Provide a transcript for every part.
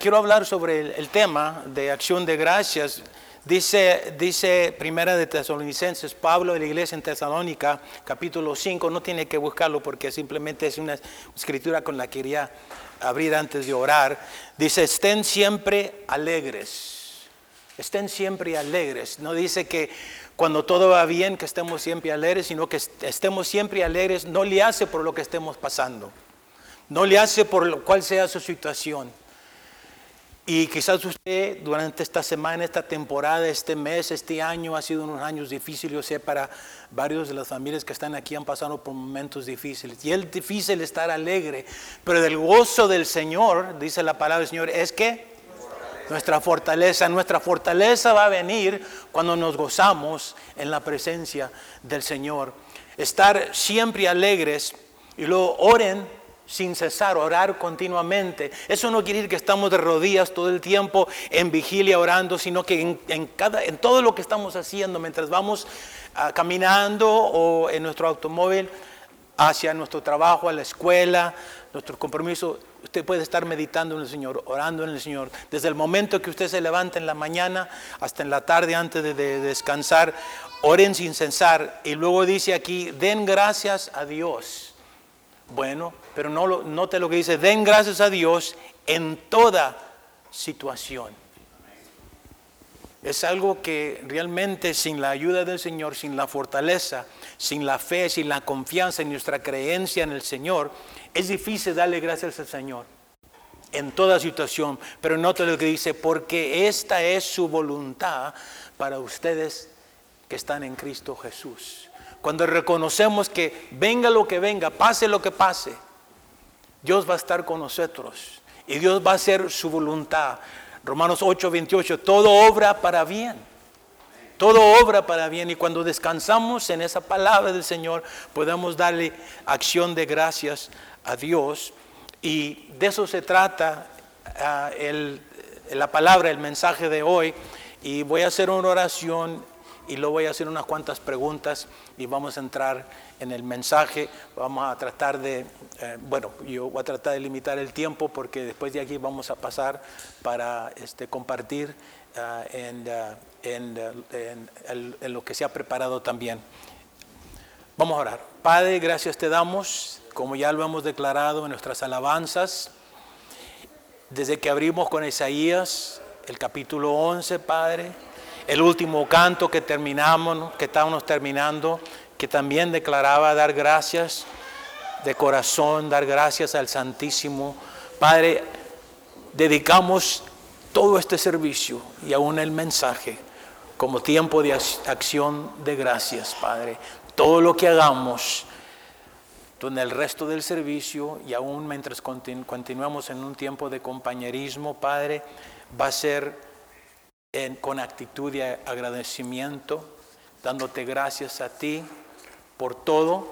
Quiero hablar sobre el, el tema de acción de gracias. Dice, dice Primera de Tesalonicenses, Pablo de la iglesia en Tesalónica, capítulo 5, no tiene que buscarlo porque simplemente es una escritura con la que quería abrir antes de orar. Dice, estén siempre alegres, estén siempre alegres. No dice que cuando todo va bien, que estemos siempre alegres, sino que estemos siempre alegres, no le hace por lo que estemos pasando, no le hace por lo cual sea su situación. Y quizás usted durante esta semana, esta temporada, este mes, este año ha sido unos años difíciles. Yo sé, para varios de las familias que están aquí han pasado por momentos difíciles. Y es difícil estar alegre, pero del gozo del Señor, dice la palabra del Señor, es que nuestra fortaleza, nuestra fortaleza va a venir cuando nos gozamos en la presencia del Señor. Estar siempre alegres y luego oren sin cesar, orar continuamente. Eso no quiere decir que estamos de rodillas todo el tiempo en vigilia orando, sino que en, cada, en todo lo que estamos haciendo, mientras vamos ah, caminando o en nuestro automóvil hacia nuestro trabajo, a la escuela, nuestro compromiso, usted puede estar meditando en el Señor, orando en el Señor. Desde el momento que usted se levanta en la mañana hasta en la tarde antes de, de descansar, oren sin cesar. Y luego dice aquí, den gracias a Dios bueno, pero no note lo que dice, den gracias a Dios en toda situación. Es algo que realmente sin la ayuda del Señor, sin la fortaleza, sin la fe, sin la confianza en nuestra creencia en el Señor, es difícil darle gracias al Señor en toda situación. Pero note lo que dice, porque esta es su voluntad para ustedes que están en Cristo Jesús. Cuando reconocemos que venga lo que venga, pase lo que pase, Dios va a estar con nosotros y Dios va a hacer su voluntad. Romanos 8, 28, todo obra para bien. Todo obra para bien y cuando descansamos en esa palabra del Señor podemos darle acción de gracias a Dios y de eso se trata ah, la palabra, el mensaje de hoy y voy a hacer una oración y luego voy a hacer unas cuantas preguntas y vamos a entrar en el mensaje. Vamos a tratar de, eh, bueno, yo voy a tratar de limitar el tiempo porque después de aquí vamos a pasar para este, compartir eh, eh, en, lo que se ha preparado también. Vamos a orar. Padre, gracias te damos, como ya lo hemos declarado en nuestras alabanzas, desde que abrimos con Isaías, el capítulo 11, Padre el último canto que terminamos, que estábamos terminando, que también declaraba dar gracias de corazón, dar gracias al Santísimo. Padre, dedicamos todo este servicio y aún el mensaje como tiempo de acción de gracias, Padre. Todo lo que hagamos en el resto del servicio y aún mientras continuamos en un tiempo de compañerismo, Padre, va a ser con actitud de agradecimiento, dándote gracias a ti por todo,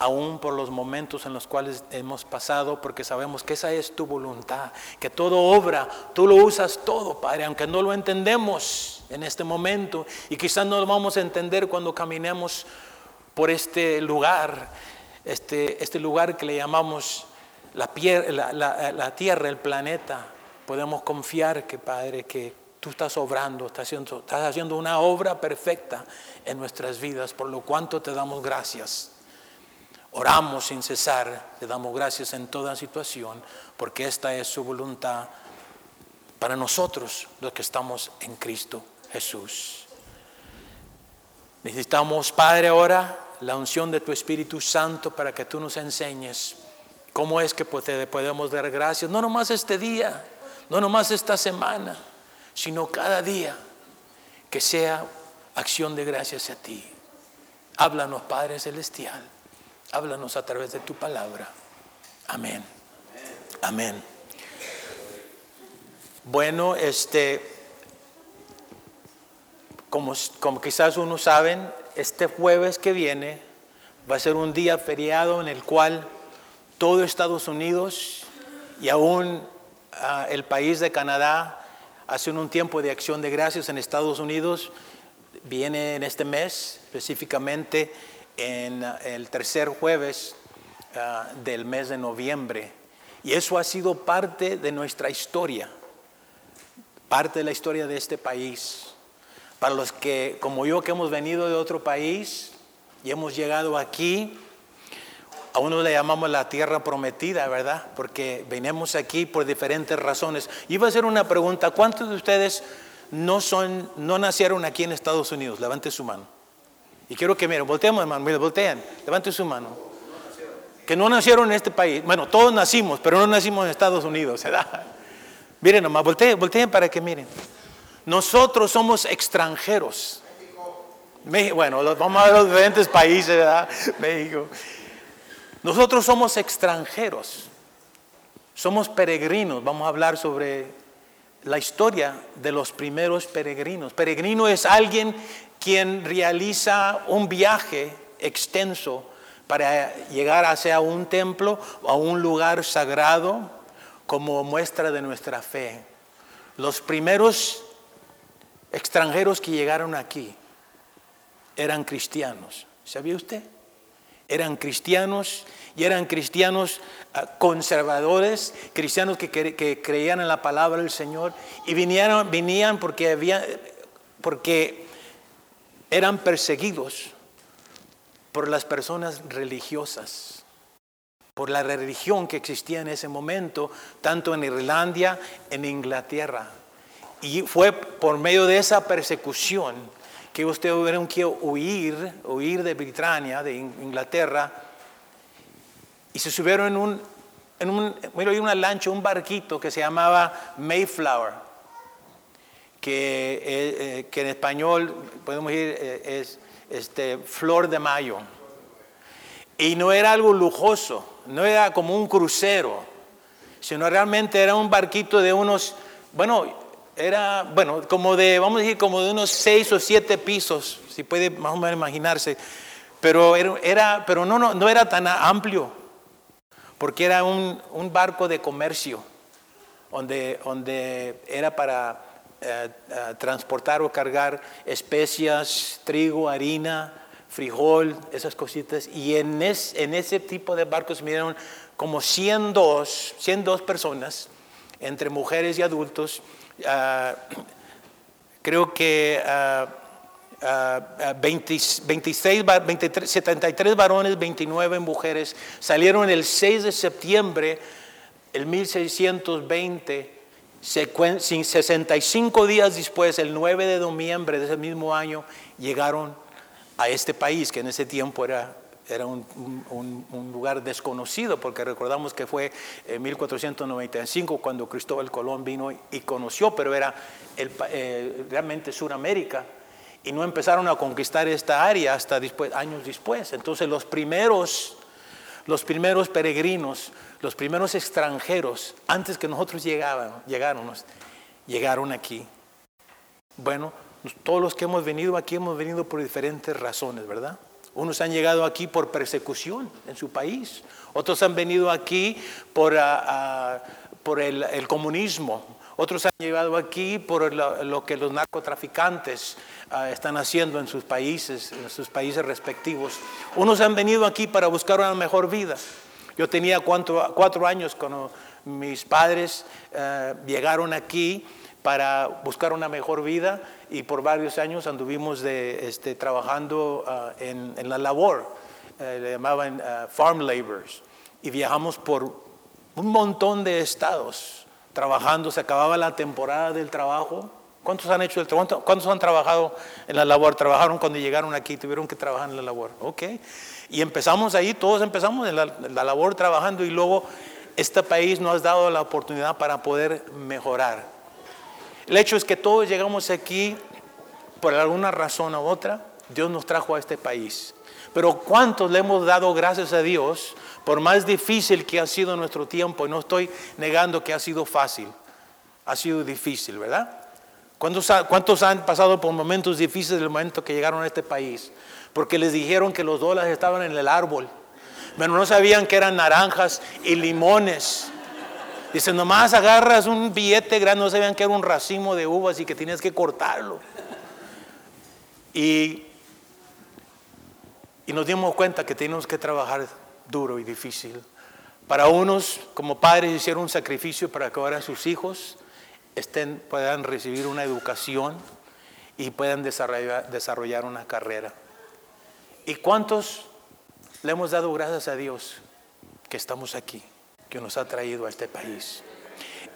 aún por los momentos en los cuales hemos pasado, porque sabemos que esa es tu voluntad, que todo obra, tú lo usas todo, Padre, aunque no lo entendemos en este momento y quizás no lo vamos a entender cuando caminemos por este lugar, este, este lugar que le llamamos la, tierra, el planeta. Podemos confiar que, Padre, que tú estás obrando, estás haciendo, una obra perfecta en nuestras vidas, por lo cuanto te damos gracias. Oramos sin cesar, te damos gracias en toda situación, porque esta es su voluntad para nosotros, los que estamos en Cristo Jesús. Necesitamos, Padre, ahora la unción de tu Espíritu Santo para que tú nos enseñes cómo es que podemos dar gracias, no nomás este día, no nomás esta semana sino cada día que sea acción de gracias a ti. Háblanos, Padre Celestial, háblanos a través de tu palabra. Amén. Amén. Bueno, este, como, como quizás unos saben, este jueves que viene va a ser un día feriado en el cual todo Estados Unidos y aún ah, el país de Canadá hace un tiempo de acción de gracias en Estados Unidos. Viene en este mes, específicamente en uh, el tercer jueves uh, del mes de noviembre. Y eso ha sido parte de nuestra historia. parte de la historia de este país. Para los que, como yo, que hemos venido de otro país y hemos llegado aquí, a uno le llamamos la tierra prometida, ¿verdad? Porque venimos aquí por diferentes razones. Iba a hacer una pregunta, ¿cuántos de ustedes no, son, no nacieron aquí en Estados Unidos? Levante su mano. Y quiero que miren, volteemos hermano, miren, volteen, levante su mano. Que no nacieron en este país. Bueno, todos nacimos, pero no nacimos en Estados Unidos, ¿verdad? Miren nomás, volteen, volteen para que miren. Nosotros somos extranjeros. México, bueno, vamos a ver los diferentes países, ¿verdad? México. Nosotros somos extranjeros, somos peregrinos. Vamos a hablar sobre la historia de los primeros peregrinos. Peregrino es alguien quien realiza un viaje extenso para llegar hacia un templo o a un lugar sagrado como muestra de nuestra fe. Los primeros extranjeros que llegaron aquí eran cristianos. ¿Sabía usted? Eran cristianos y eran cristianos ah, conservadores, cristianos que, creían en la palabra del Señor y vinieron, venían porque, eran perseguidos por las personas religiosas, por la religión que existía en ese momento, tanto en Irlanda, en Inglaterra. Y fue por medio de esa persecución que ustedes tuvieron que huir, huir de Britania, de Inglaterra, y se subieron en un, en un, una lancha, un barquito que se llamaba Mayflower, que, eh, eh, que en español podemos decir eh, es este, flor de mayo. Y no era algo lujoso, no era como un crucero, sino realmente era un barquito de unos, bueno, era, bueno, como de, vamos a decir, como de unos seis o siete pisos, si puede más o menos imaginarse, pero, era, pero no, no, no era tan amplio, porque era un, barco de comercio, donde, donde era para eh, eh, transportar o cargar especias, trigo, harina, frijol, esas cositas, y en, en ese tipo de barcos dieron como 102, 102 personas, entre mujeres y adultos, Ah, creo que 26, 23, 73 varones, 29 mujeres salieron el 6 de septiembre el 1620, 65 días después, el 9 de noviembre de ese mismo año, llegaron a este país que en ese tiempo era era un, lugar desconocido, porque recordamos que fue en 1495 cuando Cristóbal Colón vino y conoció, pero era eh, realmente Suramérica. Y no empezaron a conquistar esta área hasta años después. Entonces los primeros, los primeros peregrinos, los primeros extranjeros, antes que nosotros llegaban, llegáramos, llegaron aquí. Bueno, todos los que hemos venido aquí hemos venido por diferentes razones, ¿verdad? Unos han llegado aquí por persecución en su país. Otros han venido aquí por, ah, ah, por el, comunismo. Otros han llegado aquí por lo, que los narcotraficantes ah, están haciendo en sus países, en sus países respectivos. Unos han venido aquí para buscar una mejor vida. Yo tenía cuatro, cuatro años cuando mis padres llegaron aquí para buscar una mejor vida y por varios años anduvimos de, este, trabajando ah, en, en, la labor, eh, le llamaban ah, farm laborers, y viajamos por un montón de estados trabajando, se acababa la temporada del trabajo. ¿Cuántos han hecho el trabajo? ¿Cuántos han trabajado en la labor? Trabajaron cuando llegaron aquí, tuvieron que trabajar en la labor. Ok. Y empezamos ahí, todos empezamos en la, en la labor trabajando y luego este país nos ha dado la oportunidad para poder mejorar. El hecho es que todos llegamos aquí por alguna razón u otra. Dios nos trajo a este país. Pero ¿cuántos le hemos dado gracias a Dios por más difícil que ha sido nuestro tiempo? Y no estoy negando que ha sido fácil. Ha sido difícil, ¿verdad? ¿Cuántos, ¿Cuántos, han pasado por momentos difíciles el momento que llegaron a este país? Porque les dijeron que los dólares estaban en el árbol. Pero no sabían que eran naranjas y limones. Dice, nomás agarras un billete grande, no sabían que era un racimo de uvas y que tienes que cortarlo. Y, nos dimos cuenta que tenemos que trabajar duro y difícil. Para unos, como padres, hicieron un sacrificio para que ahora sus hijos estén, puedan recibir una educación y puedan desarrollar una carrera. ¿Y cuántos le hemos dado gracias a Dios que estamos aquí, que nos ha traído a este país?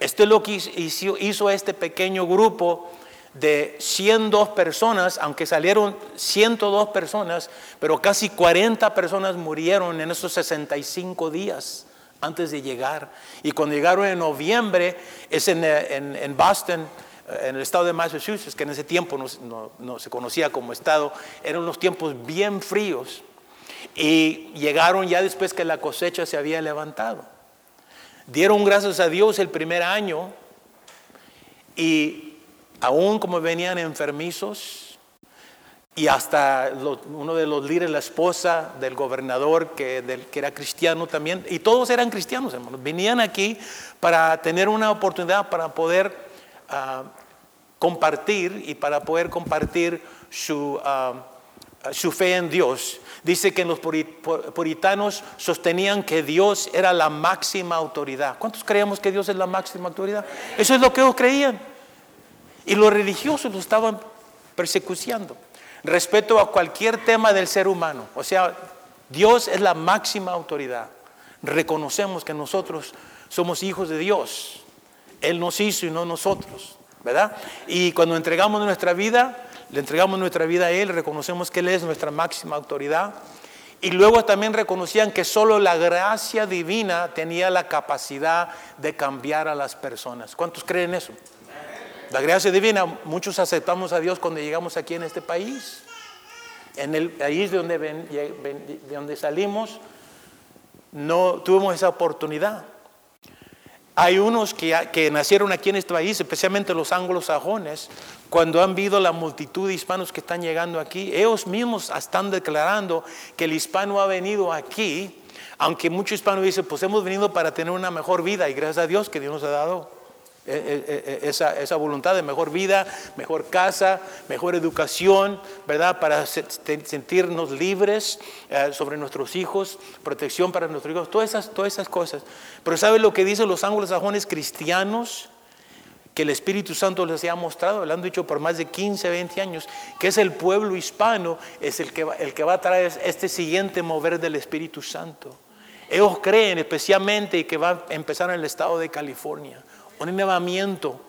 Esto es lo que hizo, este pequeño grupo de 102 personas, aunque salieron 102 personas, pero casi 40 personas murieron en esos 65 días antes de llegar. Y cuando llegaron en noviembre, es en, en, Boston, en el estado de Massachusetts, que en ese tiempo no, no, se conocía como estado, eran unos tiempos bien fríos. Y llegaron ya después que la cosecha se había levantado. Dieron gracias a Dios el primer año y aún como venían enfermizos, y hasta uno de los líderes, la esposa del gobernador, que, que, era cristiano también, y todos eran cristianos, hermanos, venían aquí para tener una oportunidad para poder ah, compartir y para poder compartir su, ah, su fe en Dios. Dice que los puritanos sostenían que Dios era la máxima autoridad. ¿Cuántos creíamos que Dios es la máxima autoridad? Eso es lo que ellos creían. Y los religiosos lo estaban persecuciendo respecto a cualquier tema del ser humano. O sea, Dios es la máxima autoridad. Reconocemos que nosotros somos hijos de Dios. Él nos hizo y no nosotros, ¿verdad? Y cuando entregamos nuestra vida, le entregamos nuestra vida a Él, reconocemos que Él es nuestra máxima autoridad. Y luego también reconocían que solo la gracia divina tenía la capacidad de cambiar a las personas. ¿Cuántos creen eso? La gracia divina, muchos aceptamos a Dios cuando llegamos aquí en este país. En el país de donde, de donde salimos, no tuvimos esa oportunidad. Hay unos que, que, nacieron aquí en este país, especialmente los anglosajones, cuando han visto la multitud de hispanos que están llegando aquí, ellos mismos están declarando que el hispano ha venido aquí, aunque muchos hispanos dicen, pues hemos venido para tener una mejor vida y gracias a Dios que Dios nos ha dado esa, esa, voluntad de mejor vida, mejor casa, mejor educación, ¿verdad? Para sentirnos libres eh, sobre nuestros hijos, protección para nuestros hijos, todas esas, todas esas cosas. Pero ¿sabe lo que dicen los anglosajones cristianos? Que el Espíritu Santo les ha mostrado, lo han dicho por más de 15, 20 años, que es el pueblo hispano, es el que, va, el que va a traer este siguiente mover del Espíritu Santo. Ellos creen especialmente que va a empezar en el estado de California un elevamiento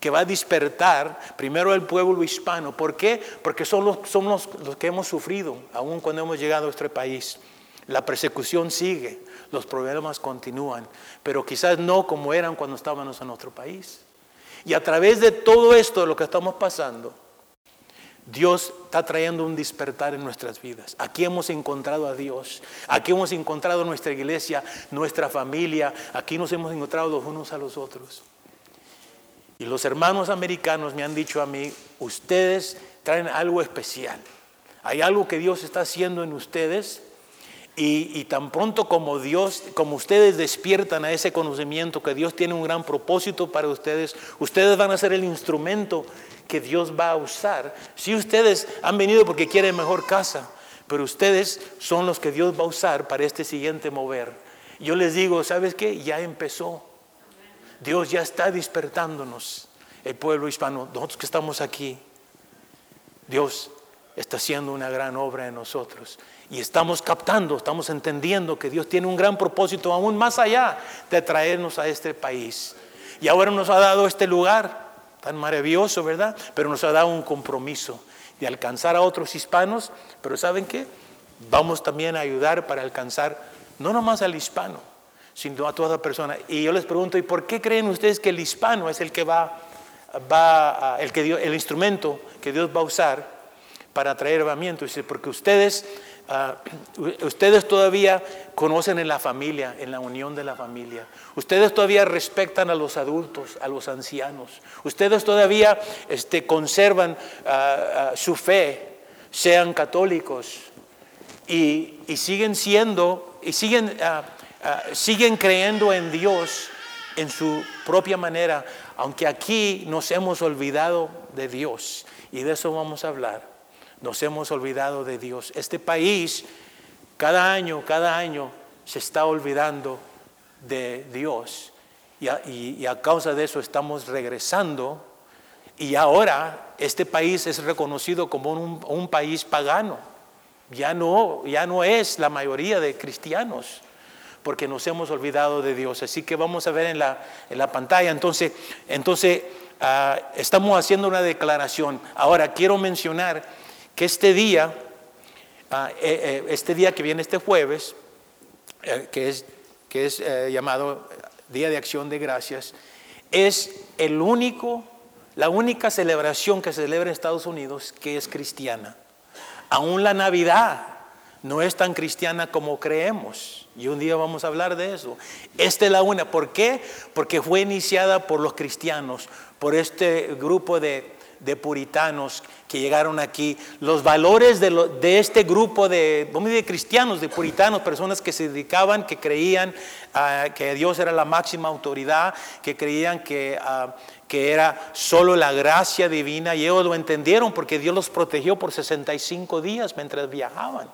que va a despertar primero el pueblo hispano. ¿Por qué? Porque son los, somos los que hemos sufrido, aún cuando hemos llegado a este país. La persecución sigue, los problemas continúan, pero quizás no como eran cuando estábamos en otro país. Y a través de todo esto, de lo que estamos pasando, Dios está trayendo un despertar en nuestras vidas. Aquí hemos encontrado a Dios. Aquí hemos encontrado nuestra iglesia, nuestra familia. Aquí nos hemos encontrado los unos a los otros. Y los hermanos americanos me han dicho a mí, ustedes traen algo especial. Hay algo que Dios está haciendo en ustedes y, tan pronto como Dios, como ustedes despiertan a ese conocimiento que Dios tiene un gran propósito para ustedes, ustedes van a ser el instrumento que Dios va a usar. Si ustedes han venido porque quieren mejor casa, pero ustedes son los que Dios va a usar para este siguiente mover. Yo les digo, ¿sabes qué? Ya empezó. Dios ya está despertándonos, el pueblo hispano, nosotros que estamos aquí. Dios está haciendo una gran obra en nosotros. Y estamos captando, estamos entendiendo que Dios tiene un gran propósito aún más allá de traernos a este país. Y ahora nos ha dado este lugar tan maravilloso, ¿verdad? Pero nos ha dado un compromiso de alcanzar a otros hispanos, pero ¿saben qué? Vamos también a ayudar para alcanzar no nomás al hispano, sino a toda persona. Y yo les pregunto, ¿y por qué creen ustedes que el hispano es el que va, va el, que el instrumento que Dios va a usar para traer herramientas? Dice, porque ustedes Ah, ustedes todavía conocen en la familia, en la unión de la familia. Ustedes todavía respetan a los adultos, a los ancianos. Ustedes todavía este, conservan ah, ah, su fe, sean católicos y, siguen siendo y siguen, siguen creyendo en Dios en su propia manera, aunque aquí nos hemos olvidado de Dios y de eso vamos a hablar. Nos hemos olvidado de Dios. Este país, cada año, cada año, se está olvidando de Dios. y a, causa de eso estamos regresando y ahora este país es reconocido como un, país pagano. Ya no, ya no es la mayoría de cristianos porque nos hemos olvidado de Dios. Así que vamos a ver en la, en la pantalla. Entonces, entonces ah, estamos haciendo una declaración. Ahora, quiero mencionar que este día, ah, eh, eh, este día que viene este jueves, eh, que es, que es llamado Día de Acción de Gracias, es el único, la única celebración que se celebra en Estados Unidos que es cristiana. Aún la Navidad no es tan cristiana como creemos. Y un día vamos a hablar de eso. Esta es la una. ¿Por qué? Porque fue iniciada por los cristianos, por este grupo de de puritanos que llegaron aquí, los valores de, este grupo de, de cristianos, de puritanos, personas que se dedicaban, que creían ah, que Dios era la máxima autoridad, que creían que, ah, que era solo la gracia divina, y ellos lo entendieron porque Dios los protegió por 65 días mientras viajaban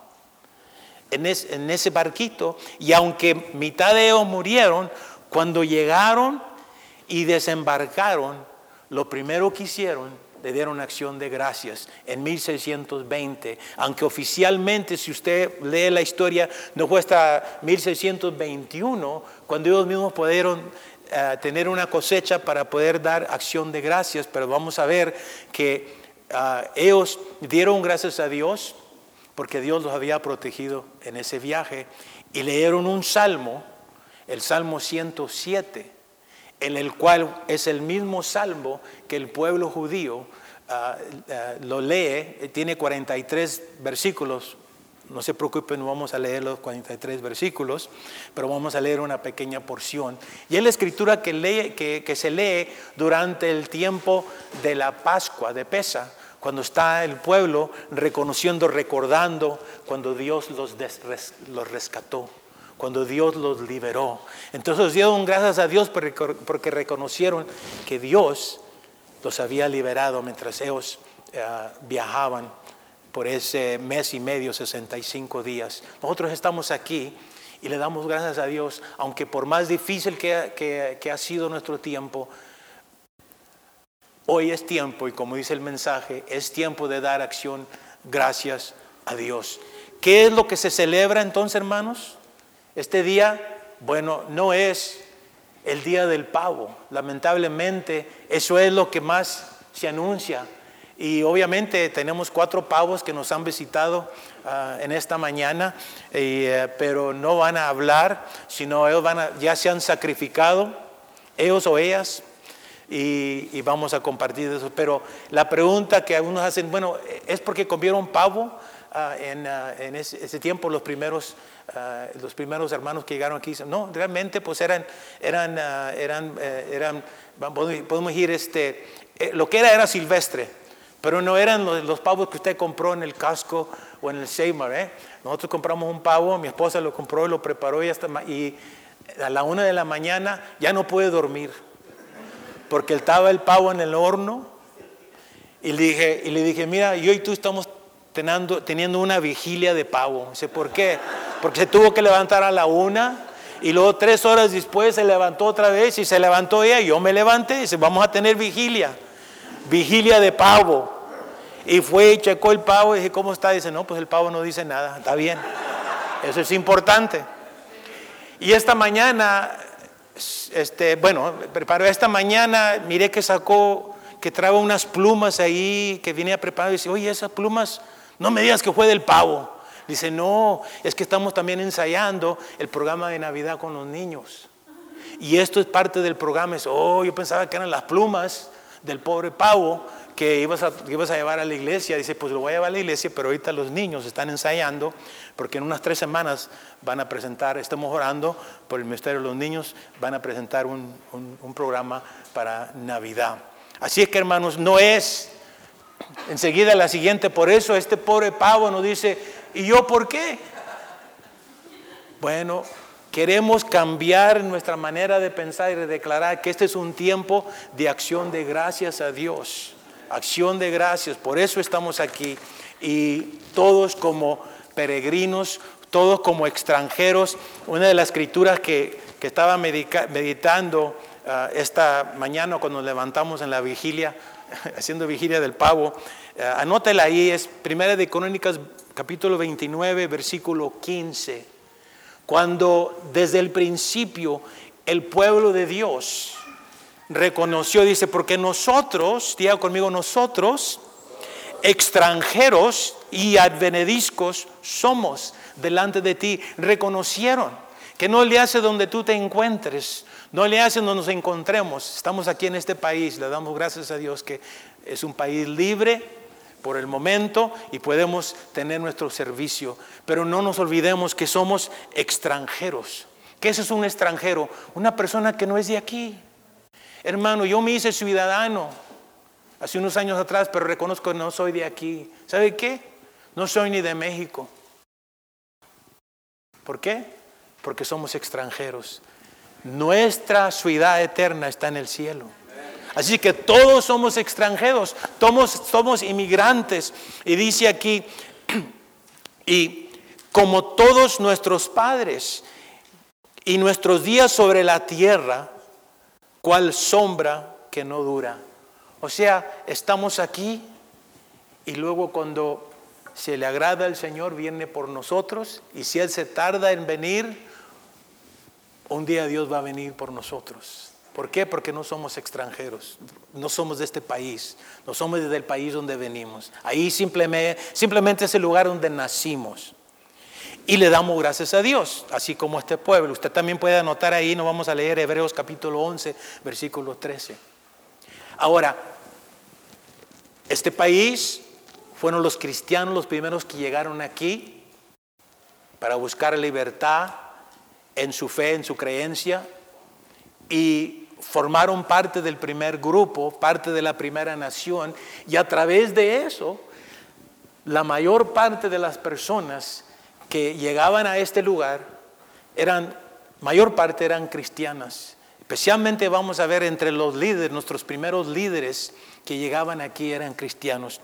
en, en ese barquito, y aunque mitad de ellos murieron, cuando llegaron y desembarcaron, lo primero que hicieron le dieron acción de gracias en 1620, aunque oficialmente si usted lee la historia no fue hasta 1621 cuando ellos mismos pudieron eh, tener una cosecha para poder dar acción de gracias, pero vamos a ver que ah, ellos dieron gracias a Dios porque Dios los había protegido en ese viaje y leyeron un salmo, el Salmo 107 en el cual es el mismo salmo que el pueblo judío ah, ah, lo lee, eh, tiene 43 versículos. No se preocupen, no vamos a leer los 43 versículos, pero vamos a leer una pequeña porción. Y es la escritura que, lee, que, se lee durante el tiempo de la Pascua, de Pesa, cuando está el pueblo reconociendo, recordando cuando Dios los, los rescató cuando Dios los liberó. Entonces dieron gracias a Dios porque reconocieron que Dios los había liberado mientras ellos eh, viajaban por ese mes y medio, 65 días. Nosotros estamos aquí y le damos gracias a Dios, aunque por más difícil que, que ha sido nuestro tiempo, hoy es tiempo, y como dice el mensaje, es tiempo de dar acción gracias a Dios. ¿Qué es lo que se celebra entonces, hermanos? Este día, bueno, no es el día del pavo. Lamentablemente, eso es lo que más se anuncia. Y obviamente tenemos cuatro pavos que nos han visitado ah, en esta mañana, eh, pero no van a hablar, sino ellos van a, ya se han sacrificado, ellos o ellas, y, vamos a compartir eso. Pero la pregunta que algunos hacen, bueno, ¿es porque comieron pavo ah, en, ah, en ese, ese, tiempo los primeros Ah, los primeros hermanos que llegaron aquí, no, realmente pues eran, eran, ah, eran, eh, podemos decir, este, eh, lo que era era silvestre, pero no eran los, pavos que usted compró en el casco o en el Seymour. ¿eh? Nosotros compramos un pavo, mi esposa lo compró y lo preparó y, hasta, y a la una de la mañana ya no pude dormir, porque estaba el pavo en el horno y le dije, y le dije mira, yo y tú estamos teniendo, teniendo una vigilia de pavo. Dice, ¿por qué? Porque se tuvo que levantar a la una y luego tres horas después se levantó otra vez y se levantó ella y yo me levanté y dice, vamos a tener vigilia, vigilia de pavo. Y fue y checó el pavo y dije, ¿cómo está? Dice, no, pues el pavo no dice nada, está bien. Eso es importante. Y esta mañana, este, bueno, preparó esta mañana, miré que sacó, que trae unas plumas ahí, que venía preparado y dice, oye, esas plumas no me digas que fue del pavo. Dice, no, es que estamos también ensayando el programa de Navidad con los niños. Y esto es parte del programa. Es, oh, yo pensaba que eran las plumas del pobre pavo que ibas, a, ibas a llevar a la iglesia. Dice, pues lo voy a llevar a la iglesia, pero ahorita los niños están ensayando porque en unas tres semanas van a presentar, estamos orando por el Ministerio de los Niños, van a presentar un, un programa para Navidad. Así es que hermanos, no es Enseguida la siguiente, por eso este pobre pavo nos dice, ¿y yo por qué? Bueno, queremos cambiar nuestra manera de pensar y de declarar que este es un tiempo de acción de gracias a Dios. Acción de gracias, por eso estamos aquí. Y todos como peregrinos, todos como extranjeros, una de las escrituras que, estaba meditando ah, esta mañana cuando nos levantamos en la vigilia, haciendo vigilia del pavo, uh, anótela ahí, es Primera de Crónicas capítulo 29, versículo 15, cuando desde el principio el pueblo de Dios reconoció, dice, porque nosotros, diga conmigo, nosotros, extranjeros y advenediscos somos delante de ti, reconocieron que no le hace donde tú te encuentres, no le hace donde nos encontremos. Estamos aquí en este país, le damos gracias a Dios que es un país libre por el momento y podemos tener nuestro servicio, pero no nos olvidemos que somos extranjeros. ¿Qué es un extranjero? Una persona que no es de aquí. Hermano, yo me hice ciudadano hace unos años atrás, pero reconozco que no soy de aquí. ¿Sabe qué? No soy ni de México. ¿Por qué? Porque somos extranjeros. Nuestra ciudad eterna está en el cielo. Así que todos somos extranjeros, somos, somos inmigrantes. Y dice aquí, y como todos nuestros padres y nuestros días sobre la tierra, cual sombra que no dura. O sea, estamos aquí y luego cuando se le agrada al Señor viene por nosotros y si Él se tarda en venir, un día Dios va a venir por nosotros. ¿Por qué? Porque no somos extranjeros, no somos de este país, no somos del país donde venimos. Ahí simplemente, simplemente es el lugar donde nacimos. Y le damos gracias a Dios, así como este pueblo. Usted también puede anotar ahí, no vamos a leer Hebreos capítulo 11, versículo 13. Ahora, este país fueron los cristianos los primeros que llegaron aquí para buscar libertad en su fe, en su creencia, y formaron parte del primer grupo, parte de la primera nación, y a través de eso, la mayor parte de las personas que llegaban a este lugar eran, mayor parte eran cristianas. Especialmente vamos a ver entre los líderes, nuestros primeros líderes que llegaban aquí eran cristianos.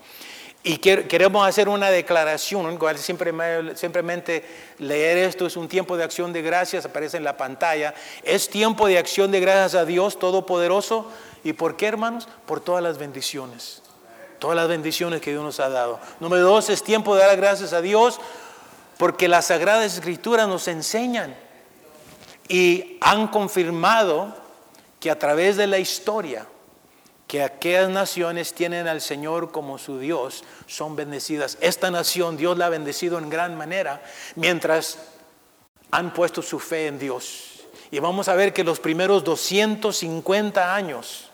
Y queremos hacer una declaración, simplemente leer esto es un tiempo de acción de gracias, aparece en la pantalla. Es tiempo de acción de gracias a Dios Todopoderoso. ¿Y por qué, hermanos? Por todas las bendiciones. Todas las bendiciones que Dios nos ha dado. Número dos, es tiempo de dar gracias a Dios porque las Sagradas Escrituras nos enseñan y han confirmado que a través de la historia, que aquellas naciones tienen al Señor como su Dios, son bendecidas. Esta nación Dios la ha bendecido en gran manera mientras han puesto su fe en Dios. Y vamos a ver que los primeros 250 años,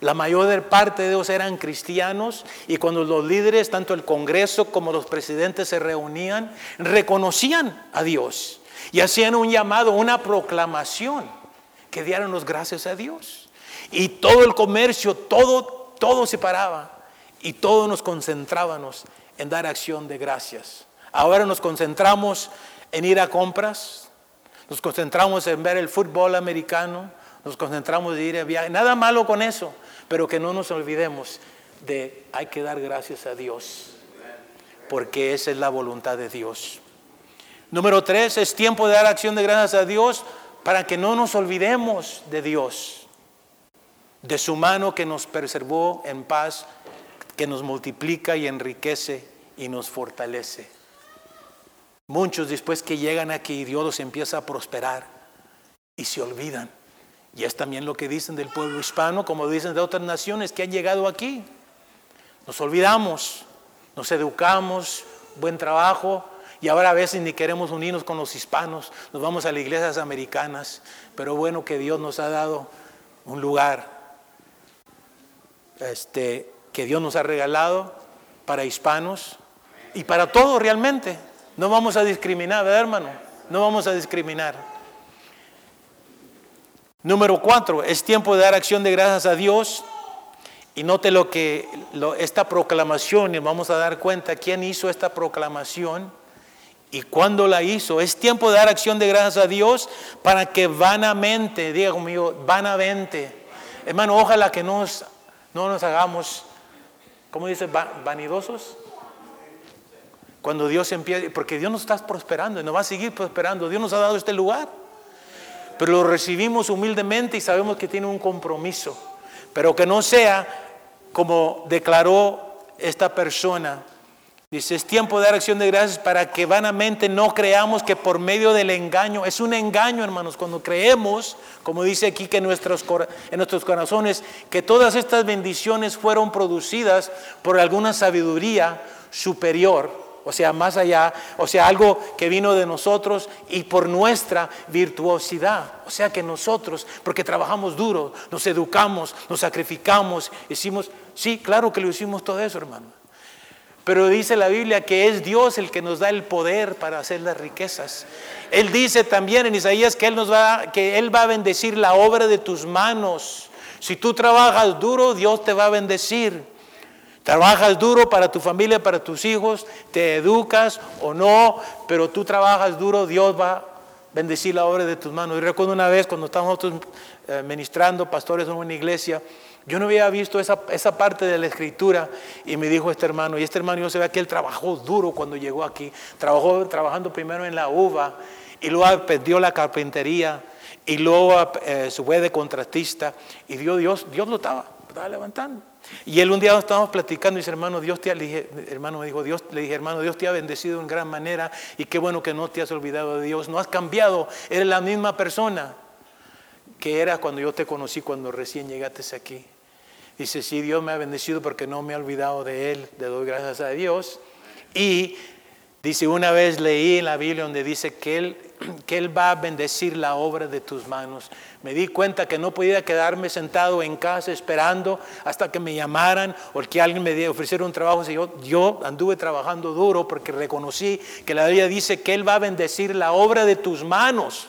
la mayor parte de ellos eran cristianos y cuando los líderes, tanto el Congreso como los presidentes se reunían, reconocían a Dios y hacían un llamado, una proclamación que dieran los gracias a Dios. Y todo el comercio, todo, todo se paraba y todos nos concentrábamos en dar acción de gracias. Ahora nos concentramos en ir a compras, nos concentramos en ver el fútbol americano, nos concentramos en ir a viaje. Nada malo con eso, pero que no nos olvidemos de hay que dar gracias a Dios, porque esa es la voluntad de Dios. Número tres, es tiempo de dar acción de gracias a Dios para que no nos olvidemos de Dios, de su mano que nos preservó en paz, que nos multiplica y enriquece y nos fortalece. Muchos después que llegan aquí, Dios los empieza a prosperar y se olvidan y es también lo que dicen del pueblo hispano, como dicen de otras naciones que han llegado aquí. Nos olvidamos, nos educamos, buen trabajo, y ahora a veces ni queremos unirnos con los hispanos, nos vamos a las iglesias americanas, pero bueno que Dios nos ha dado un lugar este, que Dios nos ha regalado para hispanos y para todos realmente. No vamos a discriminar, ¿verdad hermano? No vamos a discriminar. Número cuatro, es tiempo de dar acción de gracias a Dios. Y note lo que esta proclamación, y vamos a dar cuenta quién hizo esta proclamación y cuándo la hizo. Es tiempo de dar acción de gracias a Dios para que vanamente, diga conmigo, vanamente. Hermano, ojalá que nos, no nos hagamos, ¿cómo dice? Vanidosos. Cuando Dios empieza, porque Dios nos está prosperando y nos va a seguir prosperando. Dios nos ha dado este lugar. pero lo recibimos humildemente y sabemos que tiene un compromiso. Pero que no sea como declaró esta persona. Dice, es tiempo de dar acción de gracias para que vanamente no creamos que por medio del engaño, es un engaño hermanos, cuando creemos, como dice aquí que en nuestros, en nuestros corazones, que todas estas bendiciones fueron producidas por alguna sabiduría superior, o sea, más allá, o sea, algo que vino de nosotros y por nuestra virtuosidad. O sea que nosotros, porque trabajamos duro, nos educamos, nos sacrificamos, hicimos, sí, claro que lo hicimos todo eso, hermano. Pero dice la Biblia que es Dios el que nos da el poder para hacer las riquezas. Él dice también en Isaías que Él nos va, que Él va a bendecir la obra de tus manos. Si tú trabajas duro, Dios te va a bendecir. Trabajas duro para tu familia, para tus hijos, te educas o no, pero tú trabajas duro, Dios va a bendecir la obra de tus manos. Y recuerdo una vez cuando estábamos eh, ministrando, pastores en una iglesia, yo no había visto esa, esa, parte de la escritura y me dijo este hermano, y este hermano yo se ve que él trabajó duro cuando llegó aquí, trabajó trabajando primero en la uva y luego aprendió la carpintería y luego eh, se fue de contratista y Dios, Dios, Dios lo estaba, estaba levantando. Y él un día estábamos platicando y dice, hermano, Dios te ha, dije, hermano me dijo, Dios, le dije, hermano, Dios te ha bendecido en gran manera y qué bueno que no te has olvidado de Dios, no has cambiado, eres la misma persona que era cuando yo te conocí, cuando recién llegaste aquí. Dice, sí, Dios me ha bendecido porque no me he olvidado de Él, le doy gracias a Dios. Y dice, una vez leí en la Biblia donde dice que Él que Él va a bendecir la obra de tus manos. Me di cuenta que no podía quedarme sentado en casa esperando hasta que me llamaran o que alguien me ofreciera un trabajo. Yo, yo anduve trabajando duro porque reconocí que la Biblia dice que Él va a bendecir la obra de tus manos.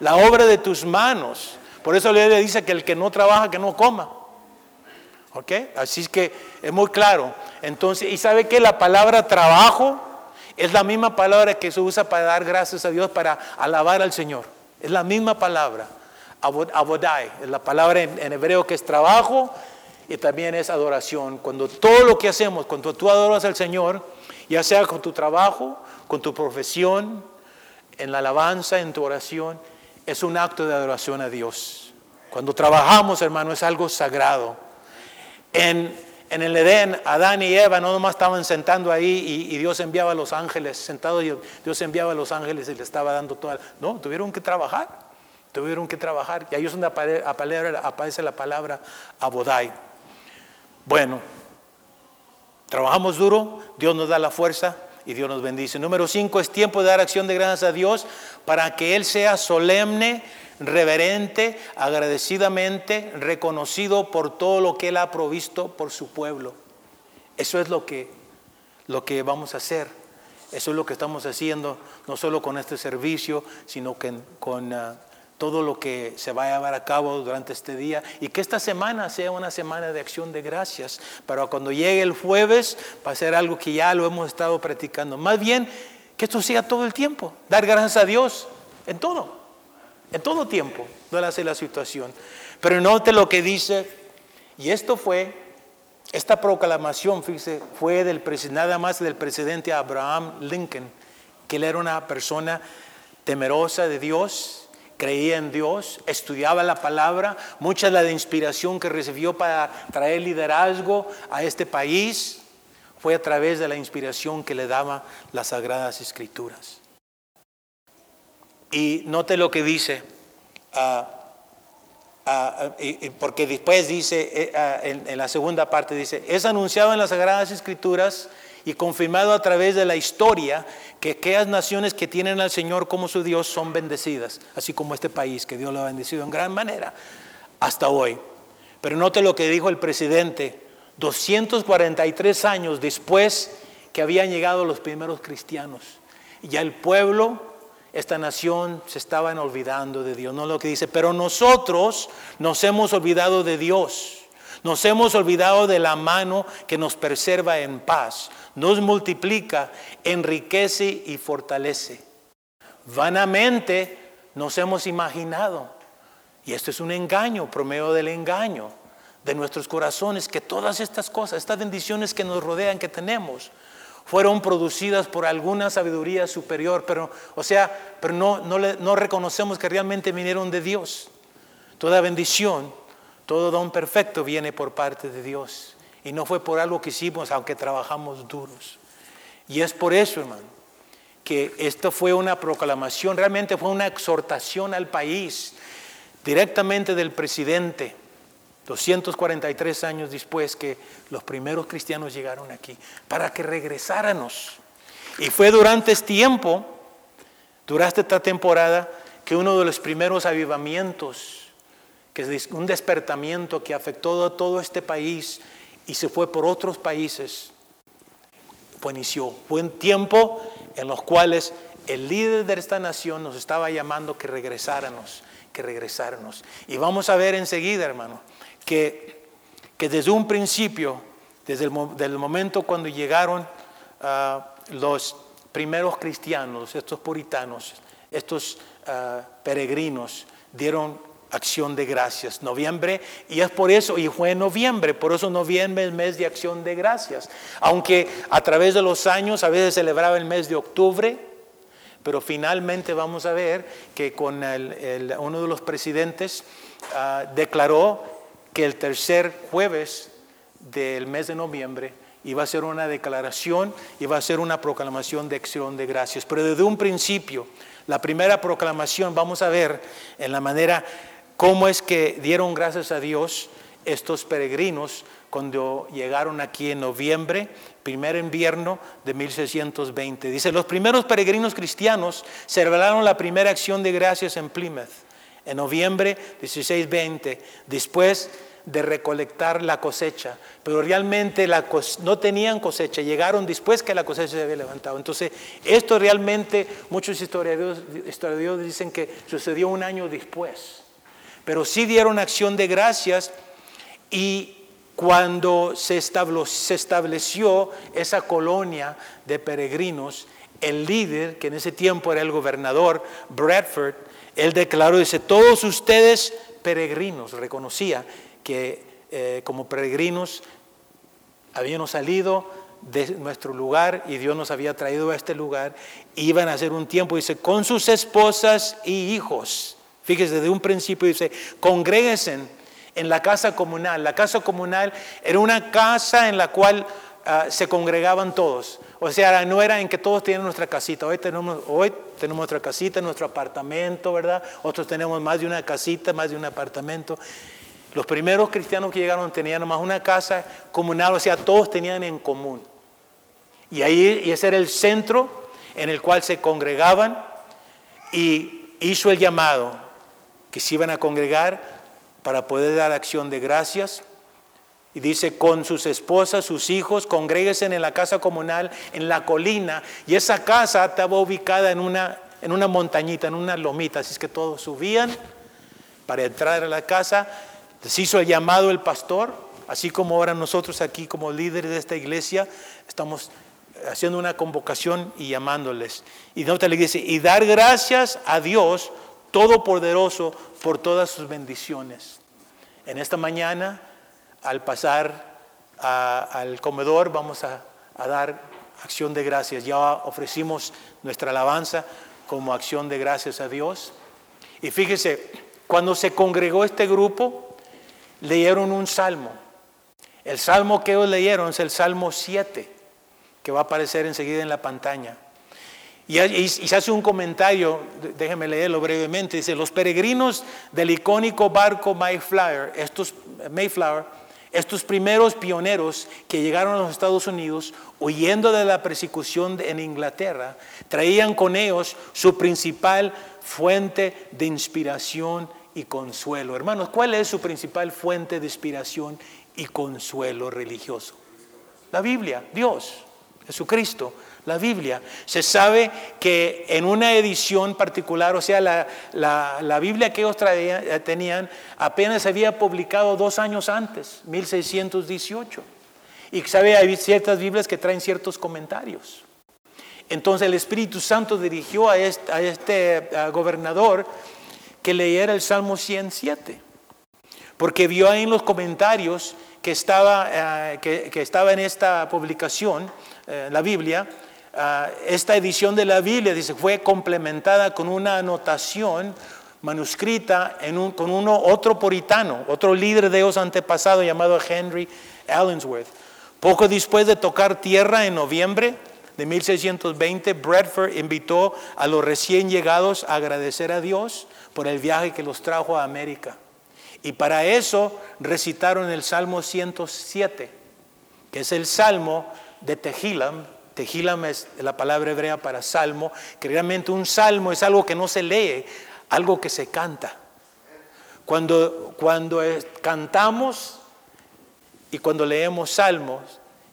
La obra de tus manos. Por eso la Biblia dice que el que no trabaja, que no coma. ¿Ok? Así es que es muy claro. Entonces, ¿y sabe que la palabra trabajo? Es la misma palabra que se usa para dar gracias a Dios, para alabar al Señor. Es la misma palabra. Abodai, es la palabra en, hebreo que es trabajo y también es adoración. Cuando todo lo que hacemos, cuando tú adoras al Señor, ya sea con tu trabajo, con tu profesión, en la alabanza, en tu oración, es un acto de adoración a Dios. Cuando trabajamos, hermano, es algo sagrado. En el Edén, Adán y Eva no nomás estaban sentando ahí y, Dios enviaba a los ángeles, sentados y Dios enviaba a los ángeles y le estaba dando toda... No, tuvieron que trabajar, tuvieron que trabajar. Y ahí es donde aparece la palabra abodai. Bueno, trabajamos duro, Dios nos da la fuerza y Dios nos bendice. Número cinco, es tiempo de dar acción de gracias a Dios para que Él sea solemne reverente, agradecidamente, reconocido por todo lo que Él ha provisto por su pueblo. Eso es lo que, lo que vamos a hacer. Eso es lo que estamos haciendo, no solo con este servicio, sino que con ah, todo lo que se va a llevar a cabo durante este día. Y que esta semana sea una semana de acción de gracias. Para cuando llegue el jueves, va a ser algo que ya lo hemos estado practicando. Más bien, que esto sea todo el tiempo. Dar gracias a Dios en todo. En todo tiempo, no hace la situación. Pero note lo que dice, y esto fue, esta proclamación, fíjese, fue del nada más del presidente Abraham Lincoln, que él era una persona temerosa de Dios, creía en Dios, estudiaba la palabra, mucha de la inspiración que recibió para traer liderazgo a este país fue a través de la inspiración que le daba las sagradas escrituras. Y note lo que dice, ah, ah, porque después dice, eh, ah, en, la segunda parte dice, es anunciado en las Sagradas Escrituras y confirmado a través de la historia que aquellas naciones que tienen al Señor como su Dios son bendecidas, así como este país que Dios lo ha bendecido en gran manera hasta hoy. Pero note lo que dijo el presidente 243 años después que habían llegado los primeros cristianos. Y ya el pueblo esta nación se estaban olvidando de Dios. No lo que dice, pero nosotros nos hemos olvidado de Dios. Nos hemos olvidado de la mano que nos preserva en paz, nos multiplica, enriquece y fortalece. Vanamente nos hemos imaginado, y esto es un engaño, promedio del engaño de nuestros corazones, que todas estas cosas, estas bendiciones que nos rodean, que tenemos, fueron producidas por alguna sabiduría superior, pero, o sea, pero no, no, no reconocemos que realmente vinieron de Dios. Toda bendición, todo don perfecto viene por parte de Dios. Y no fue por algo que hicimos, aunque trabajamos duros. Y es por eso, hermano, que esto fue una proclamación, realmente fue una exhortación al país, directamente del presidente, 243 años después que los primeros cristianos llegaron aquí, para que regresáramos. Y fue durante este tiempo, durante esta temporada, que uno de los primeros avivamientos, que es un despertamiento que afectó a todo este país y se fue por otros países, fue inició. Fue un tiempo en los cuales el líder de esta nación nos estaba llamando que regresáramos, que regresáramos. Y vamos a ver enseguida, hermano, que, que desde un principio, desde el momento cuando llegaron ah, los primeros cristianos, estos puritanos, estos ah, peregrinos, dieron acción de gracias, noviembre, y es por eso, y fue en noviembre, por eso noviembre es mes de acción de gracias. Aunque a través de los años a veces celebraba el mes de octubre, pero finalmente vamos a ver que con uno de los presidentes ah, declaró que el tercer jueves del mes de noviembre iba a ser una declaración, iba a ser una proclamación de acción de gracias. Pero desde un principio, la primera proclamación, vamos a ver en la manera cómo es que dieron gracias a Dios estos peregrinos cuando llegaron aquí en noviembre, primer invierno de 1620. Dice, los primeros peregrinos cristianos celebraron la primera acción de gracias en Plymouth en noviembre 1620, después de recolectar la cosecha, pero realmente no tenían cosecha, llegaron después que la cosecha se había levantado. Entonces, esto realmente, muchos historiadores, historiadores dicen que sucedió un año después pero sí dieron acción de gracias y cuando se estableció, esa colonia de peregrinos, el líder, que en ese tiempo era el gobernador Bradford, él declaró, dice, todos ustedes peregrinos, reconocía que eh, como peregrinos habíamos salido de nuestro lugar y Dios nos había traído a este lugar, iban a hacer un tiempo, dice, con sus esposas y hijos Fíjese, desde un principio dice, congréguense en la casa comunal. La casa comunal era una casa en la cual ah, se congregaban todos. O sea, no era en que todos tienen nuestra casita. Hoy tenemos, hoy tenemos nuestra casita, nuestro apartamento, ¿verdad? Otros tenemos más de una casita, más de un apartamento. Los primeros cristianos que llegaron tenían más una casa comunal, o sea, todos tenían en común. Y ahí y ese era el centro en el cual se congregaban y hizo el llamado que se iban a congregar para poder dar acción de gracias. Y dice, con sus esposas, sus hijos, congréguense en la casa comunal, en la colina. Y esa casa estaba ubicada en una, en una montañita, en una lomita. Así es que todos subían para entrar a la casa. Les hizo el llamado el pastor, así como ahora nosotros aquí como líderes de esta iglesia estamos haciendo una convocación y llamándoles. Y nota le dice, y dar gracias a Dios todopoderoso por todas sus bendiciones. En esta mañana, al pasar al comedor, vamos a, dar acción de gracias. Ya ofrecimos nuestra alabanza como acción de gracias a Dios. Y fíjese, cuando se congregó este grupo, leyeron un salmo. El salmo que ellos leyeron es el Salmo 7, que va a aparecer enseguida en la pantalla. Y, se hace un comentario, déjeme leerlo brevemente, dice, los peregrinos del icónico barco Mayflower, estos, Mayflower, estos primeros pioneros que llegaron a los Estados Unidos huyendo de la persecución en Inglaterra, traían con ellos su principal fuente de inspiración y consuelo. Hermanos, ¿cuál es su principal fuente de inspiración y consuelo religioso? La Biblia, Dios, Jesucristo la Biblia. Se sabe que en una edición particular, o sea, la, Biblia que ellos eh, tenían apenas se había publicado dos años antes, 1618. Y sabe, hay ciertas Biblias que traen ciertos comentarios. Entonces el Espíritu Santo dirigió a este, gobernador que leyera el Salmo 107, porque vio ahí en los comentarios que estaba, eh, que, estaba en esta publicación, eh, la Biblia, esta edición de la Biblia, dice, fue complementada con una anotación manuscrita con otro puritano, otro líder de Dios antepasado llamado Henry Allensworth. Poco después de tocar tierra en noviembre de 1620, Bradford invitó a los recién llegados a agradecer a Dios por el viaje que los trajo a América. Y para eso recitaron el Salmo 107, que es el Salmo de Tehilam. Tehilam es la palabra hebrea para salmo, que realmente un salmo es algo que no se lee, algo que se canta. Cuando, cuando cantamos y cuando leemos salmos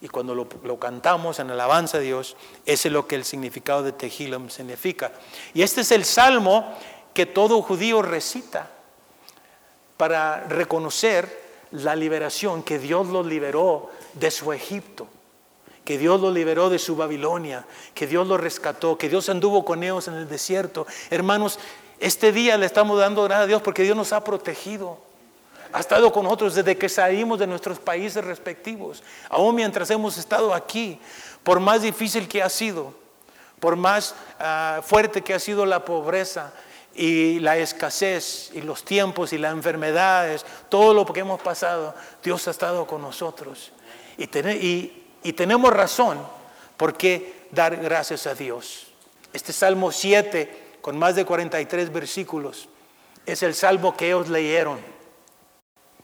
y cuando lo, lo, cantamos en alabanza a Dios, ese es lo que el significado de Tehilam significa. Y este es el salmo que todo judío recita para reconocer la liberación, que Dios los liberó de su Egipto, que Dios los liberó de su Babilonia, que Dios los rescató, que Dios anduvo con ellos en el desierto. Hermanos, este día le estamos dando gracias a Dios porque Dios nos ha protegido. Ha estado con nosotros desde que salimos de nuestros países respectivos, aún mientras hemos estado aquí, por más difícil que ha sido, por más ah, fuerte que ha sido la pobreza, y la escasez y los tiempos y las enfermedades, todo lo que hemos pasado, Dios ha estado con nosotros. Y, y, tenemos razón por qué dar gracias a Dios. Este Salmo 7, con más de 43 versículos, es el salmo que ellos leyeron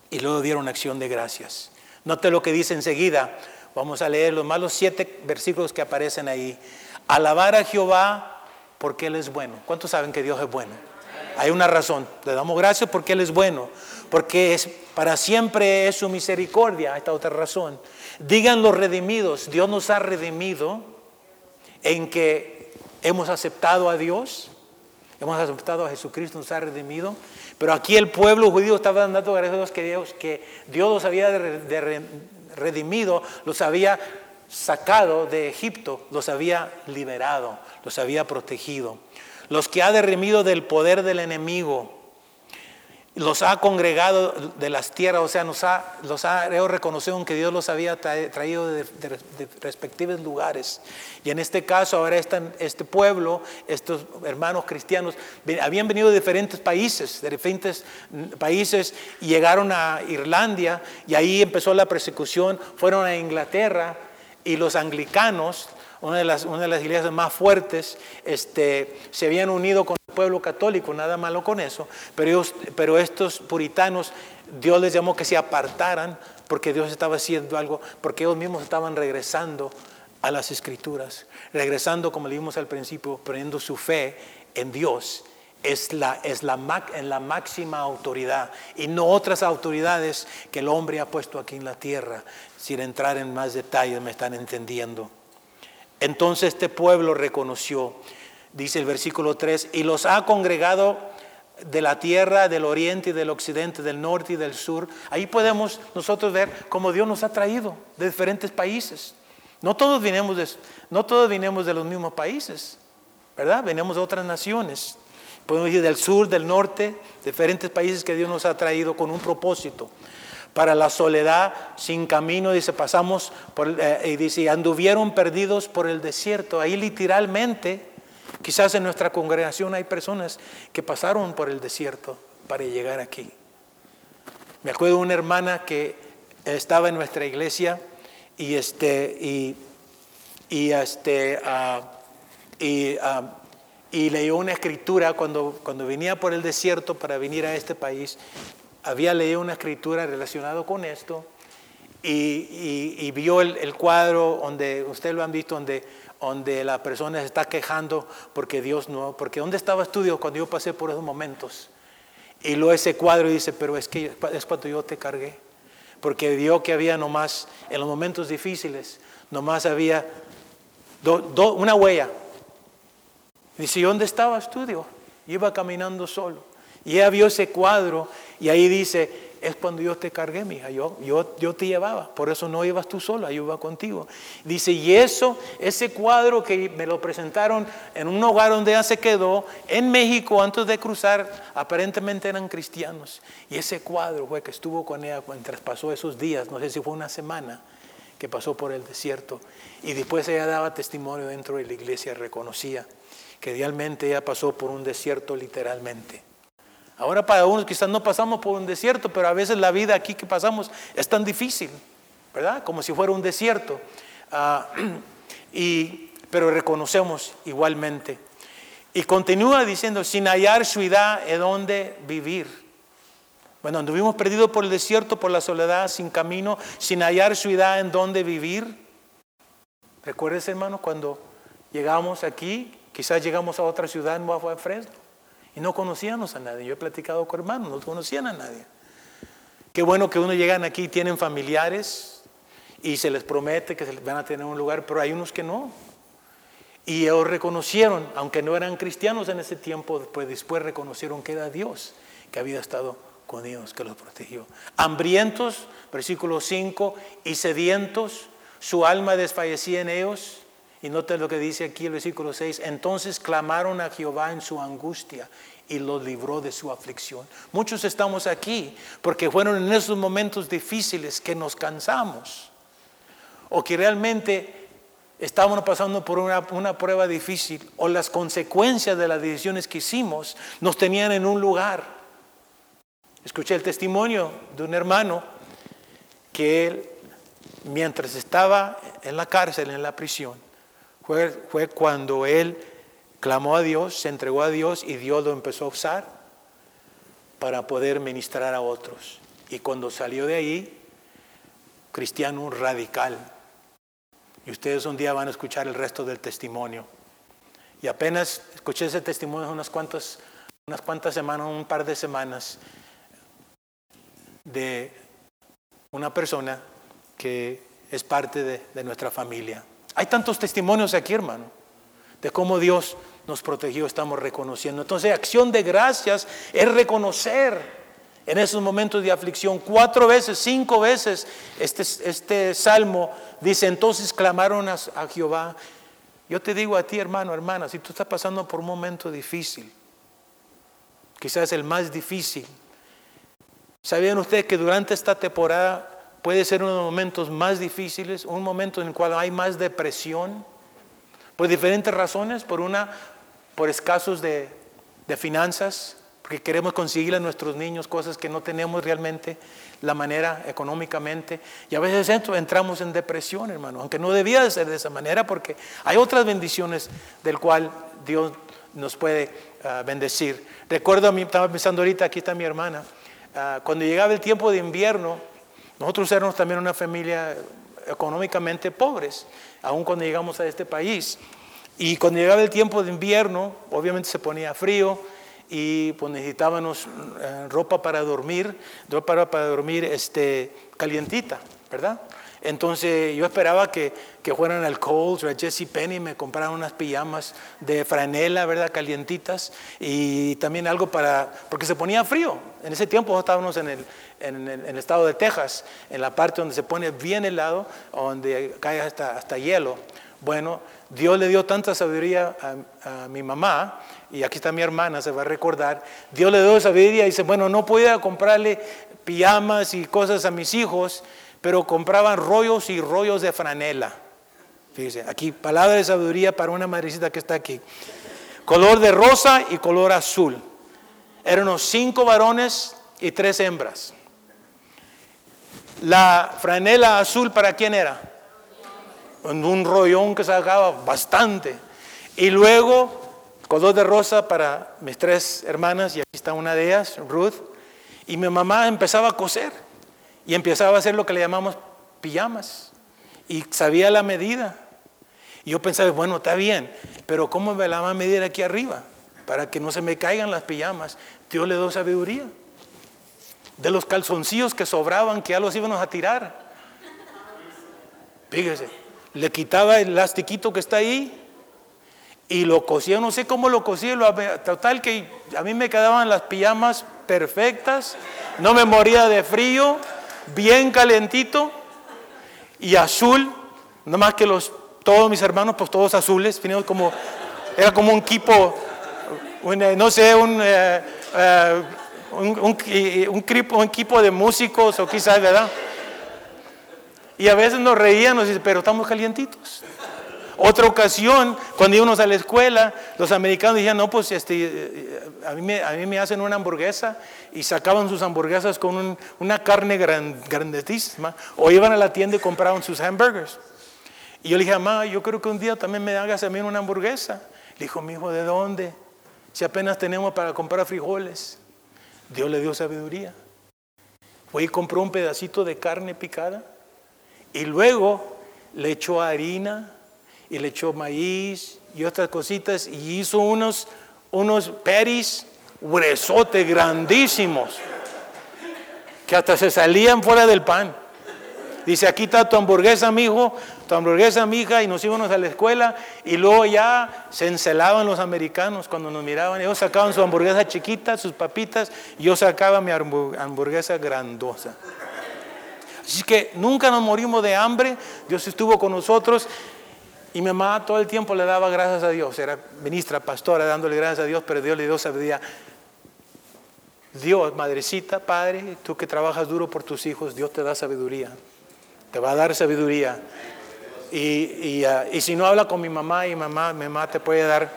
y luego dieron acción de gracias. Note lo que dice enseguida. Vamos a leer los más los siete versículos que aparecen ahí. Alabar a Jehová porque Él es bueno. ¿Cuántos saben que Dios es bueno? Hay una razón. Le damos gracias porque Él es bueno. Porque es, para siempre es su misericordia. Esta otra razón. Digan los redimidos. Dios nos ha redimido en que hemos aceptado a Dios. Hemos aceptado a Jesucristo, nos ha redimido. Pero aquí el pueblo judío estaba dando gracias a Dios que Dios, que Dios los había redimido, los había sacado de Egipto, los había liberado, los había protegido. Los que ha derrimido del poder del enemigo, los ha congregado de las tierras, o sea, nos ha, los ha reconocido que Dios los había traído de, respectivos lugares. Y en este caso, ahora están, este pueblo, estos hermanos cristianos, habían venido de diferentes países, de diferentes países, y llegaron a Irlanda, y ahí empezó la persecución, fueron a Inglaterra, y los anglicanos, una de las, una iglesias más fuertes, este, se habían unido con el pueblo católico, nada malo con eso, pero, pero estos puritanos, Dios les llamó que se apartaran porque Dios estaba haciendo algo, porque ellos mismos estaban regresando a las escrituras, regresando, como le vimos al principio, poniendo su fe en Dios es, la, es la, en la máxima autoridad y no otras autoridades que el hombre ha puesto aquí en la tierra. Sin entrar en más detalles, me están entendiendo. Entonces este pueblo reconoció, dice el versículo 3, y los ha congregado de la tierra, del oriente y del occidente, del norte y del sur. Ahí podemos nosotros ver cómo Dios nos ha traído de diferentes países. No todos vinimos de, no todos de los mismos países, ¿verdad? Venimos de otras naciones. Podemos ir del sur, del norte, diferentes países que Dios nos ha traído con un propósito. Para la soledad sin camino, dice, pasamos por, eh, y dice, anduvieron perdidos por el desierto. Ahí literalmente, quizás en nuestra congregación hay personas que pasaron por el desierto para llegar aquí. Me acuerdo de una hermana que estaba en nuestra iglesia y este y, este uh, y uh, y leyó una escritura cuando, cuando venía por el desierto para venir a este país. Había leído una escritura relacionada con esto y, vio el, cuadro donde, ustedes lo han visto, donde, donde la persona se está quejando porque Dios no, porque ¿dónde estaba estudio cuando yo pasé por esos momentos? Y luego ese cuadro dice, pero es que es cuando yo te cargué, porque vio que había nomás, en los momentos difíciles, nomás había una huella, Dice, ¿dónde estaba estudio? Iba caminando solo. Y ella vio ese cuadro y ahí dice, es cuando yo te cargué, mija, yo, yo, yo te llevaba, por eso no ibas tú sola, yo iba contigo. Dice, y eso, ese cuadro que me lo presentaron en un hogar donde ella se quedó, en México, antes de cruzar, aparentemente eran cristianos. Y ese cuadro fue que estuvo con ella mientras pasó esos días, no sé si fue una semana, que pasó por el desierto. Y después ella daba testimonio dentro de la iglesia, reconocía que realmente ella pasó por un desierto literalmente. Ahora para unos quizás no pasamos por un desierto, pero a veces la vida aquí que pasamos es tan difícil, ¿verdad? Como si fuera un desierto. Ah, y, pero reconocemos igualmente. Y continúa diciendo, sin hallar ciudad en donde vivir. Bueno, anduvimos perdidos por el desierto, por la soledad, sin camino, sin hallar ciudad en donde vivir. ¿Recuerdas, hermano, cuando llegamos aquí, quizás llegamos a otra ciudad en Guapo Fresno y no conocíamos a nadie. Yo he platicado con hermanos, no conocían a nadie. Qué bueno que uno llegan aquí, tienen familiares y se les promete que se van a tener un lugar, pero hay unos que no. Y ellos reconocieron, aunque no eran cristianos en ese tiempo, pues después reconocieron que era Dios, que había estado con ellos, que los protegió. Hambrientos, versículo 5, y sedientos, su alma desfallecía en ellos. Y noten lo que dice aquí el versículo 6. Entonces clamaron a Jehová en su angustia y los libró de su aflicción. Muchos estamos aquí porque fueron en esos momentos difíciles que nos cansamos. O que realmente estábamos pasando por una, una prueba difícil. O las consecuencias de las decisiones que hicimos nos tenían en un lugar. Escuché el testimonio de un hermano que él mientras estaba en la cárcel, en la prisión, fue, cuando él clamó a Dios, se entregó a Dios y Dios lo empezó a usar para poder ministrar a otros. Y cuando salió de ahí, cristiano radical. Y ustedes un día van a escuchar el resto del testimonio. Y apenas escuché ese testimonio unas cuantas, unas cuantas semanas, un par de semanas, de una persona que es parte de, nuestra familia. Hay tantos testimonios aquí, hermano, de cómo Dios nos protegió, estamos reconociendo. Entonces, acción de gracias es reconocer en esos momentos de aflicción. Cuatro veces, cinco veces, este, este salmo dice, entonces clamaron a, a, Jehová. Yo te digo a ti, hermano, hermana, si tú estás pasando por un momento difícil, quizás el más difícil, ¿sabían ustedes que durante esta temporada puede ser uno de los momentos más difíciles, un momento en el cual hay más depresión, por diferentes razones, por una, por escasos de, finanzas, porque queremos conseguirle a nuestros niños cosas que no tenemos realmente la manera económicamente. Y a veces entramos en depresión, hermano, aunque no debía de ser de esa manera, porque hay otras bendiciones del cual Dios nos puede ah, bendecir. Recuerdo, a mí, estaba pensando ahorita, aquí está mi hermana, ah, cuando llegaba el tiempo de invierno, nosotros éramos también una familia económicamente pobres, aun cuando llegamos a este país. Y cuando llegaba el tiempo de invierno, obviamente se ponía frío y pues necesitábamos eh, ropa para dormir, ropa para dormir este, calientita, ¿verdad? Entonces yo esperaba que, que fueran al Kohl's o a Jesse Penny me compraran unas pijamas de franela, ¿verdad? Calientitas y también algo para, porque se ponía frío. En ese tiempo estábamos en el, en, el estado de Texas, en la parte donde se pone bien helado, donde cae hasta, hasta hielo. Bueno, Dios le dio tanta sabiduría a, a, mi mamá, y aquí está mi hermana, se va a recordar. Dios le dio sabiduría y dice, bueno, no podía comprarle pijamas y cosas a mis hijos, pero compraban rollos y rollos de franela. Fíjese, aquí palabra de sabiduría para una madrecita que está aquí. Color de rosa y color azul. Eran unos cinco varones y tres hembras. La franela azul para quién era? Un rollón que sacaba bastante. Y luego color de rosa para mis tres hermanas, y aquí está una de ellas, Ruth. Y mi mamá empezaba a coser. Y empezaba a hacer lo que le llamamos pijamas. Y sabía la medida. Y yo pensaba, bueno, está bien, pero ¿cómo me la va a medir aquí arriba? Para que no se me caigan las pijamas. Dios le dio sabiduría. De los calzoncillos que sobraban, que ya los íbamos a tirar. Fíjese, le quitaba el elastiquito que está ahí y lo cosía, no sé cómo lo cosía, total que a mí me quedaban las pijamas perfectas No me moría de frío, bien calentito y azul, no más que los, todos mis hermanos, pues todos azules, como, era como un equipo, eh, no sé, un, eh, eh, un, un, equipo de músicos o quizás, ¿verdad? Y a veces nos reíamos, pero estamos calientitos. Otra ocasión, cuando íbamos a la escuela, los americanos decían, no, pues este, a, mí me, a mí me hacen una hamburguesa y sacaban sus hamburguesas con una carne grandísima o iban a la tienda y compraban sus hamburgers. Y yo le dije, mamá, yo creo que un día también me hagas a mí una hamburguesa. Le dijo, mi hijo, ¿de dónde? Si apenas tenemos para comprar frijoles. Dios le dio sabiduría. Fue y compró un pedacito de carne picada y luego le echó harina y le echó maíz y otras cositas y hizo unos, unos peris huesotes grandísimos que hasta se salían fuera del pan. Dice, aquí está tu hamburguesa, mi hijo, tu hamburguesa, mi hija, y nos íbamos a la escuela, y luego ya se encelaban los americanos cuando nos miraban. Ellos sacaban su hamburguesa chiquita, sus papitas, y yo sacaba mi hamburguesa grandosa. Así que nunca nos morimos de hambre, Dios estuvo con nosotros, y mi mamá todo el tiempo le daba gracias a Dios, era ministra, pastora, dándole gracias a Dios, pero Dios le dio sabiduría. Dios, madrecita, padre, tú que trabajas duro por tus hijos, Dios te da sabiduría te va a dar sabiduría. Y, ah, y, si no habla con mi mamá y mamá, mi mamá te puede dar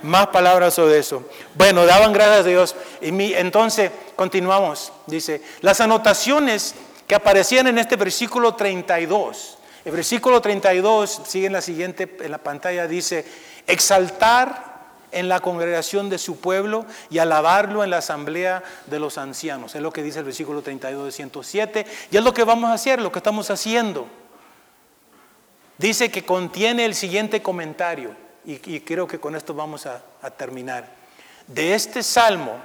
más palabras sobre eso. Bueno, daban gracias a Dios. Y mi, entonces continuamos. Dice, las anotaciones que aparecían en este versículo 32. El versículo 32 sigue en la siguiente, en la pantalla, dice, exaltar en la congregación de su pueblo y alabarlo en la asamblea de los ancianos. Es lo que dice el versículo 32 de 107 y es lo que vamos a hacer, lo que estamos haciendo. Dice que contiene el siguiente comentario y, creo que con esto vamos a, a terminar. De este salmo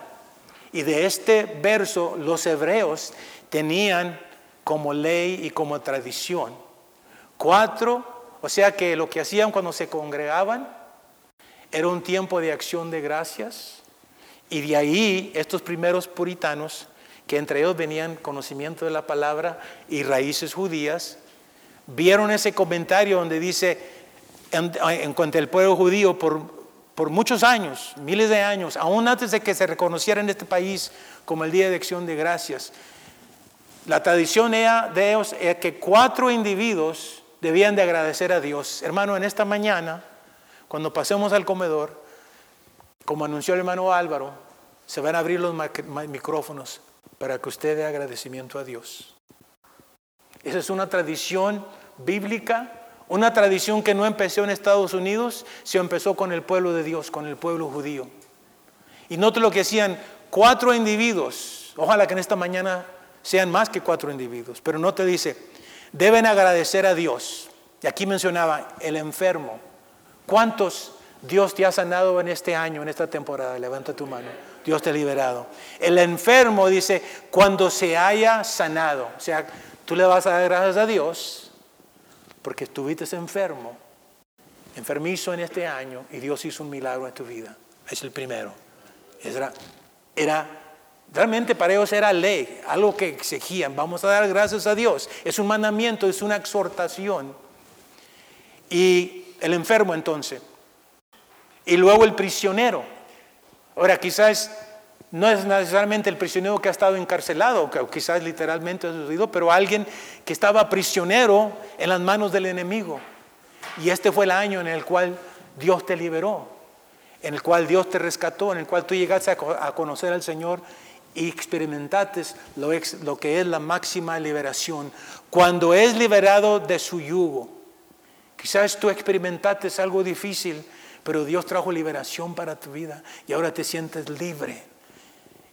y de este verso los hebreos tenían como ley y como tradición cuatro, o sea que lo que hacían cuando se congregaban era un tiempo de acción de gracias. Y de ahí estos primeros puritanos, que entre ellos venían conocimiento de la palabra y raíces judías, vieron ese comentario donde dice, en, cuanto al pueblo judío, por, por muchos años, miles de años, aún antes de que se reconociera en este país como el Día de Acción de Gracias, la tradición de ellos era que cuatro individuos debían de agradecer a Dios. Hermano, en esta mañana cuando pasemos al comedor, como anunció el hermano Álvaro, se van a abrir los micrófonos para que usted dé agradecimiento a Dios. Esa es una tradición bíblica, una tradición que no empezó en Estados Unidos, sino empezó con el pueblo de Dios, con el pueblo judío. Y note lo que decían cuatro individuos, ojalá que en esta mañana sean más que cuatro individuos, pero no te dice, deben agradecer a Dios. Y aquí mencionaba el enfermo, ¿Cuántos Dios te ha sanado en este año, en esta temporada? Levanta tu mano. Dios te ha liberado. El enfermo dice, cuando se haya sanado, o sea, tú le vas a dar gracias a Dios porque estuviste enfermo, enfermizo en este año y Dios hizo un milagro en tu vida. Es el primero. Era, era realmente para ellos era ley, algo que exigían. Vamos a dar gracias a Dios. Es un mandamiento, es una exhortación. Y el enfermo entonces. Y luego el prisionero. Ahora, quizás no es necesariamente el prisionero que ha estado encarcelado, que quizás literalmente ha sucedido, pero alguien que estaba prisionero en las manos del enemigo. Y este fue el año en el cual Dios te liberó, en el cual Dios te rescató, en el cual tú llegaste a conocer al Señor y experimentaste lo, lo que es la máxima liberación. Cuando es liberado de su yugo, Quizás tú experimentaste algo difícil, pero Dios trajo liberación para tu vida y ahora te sientes libre.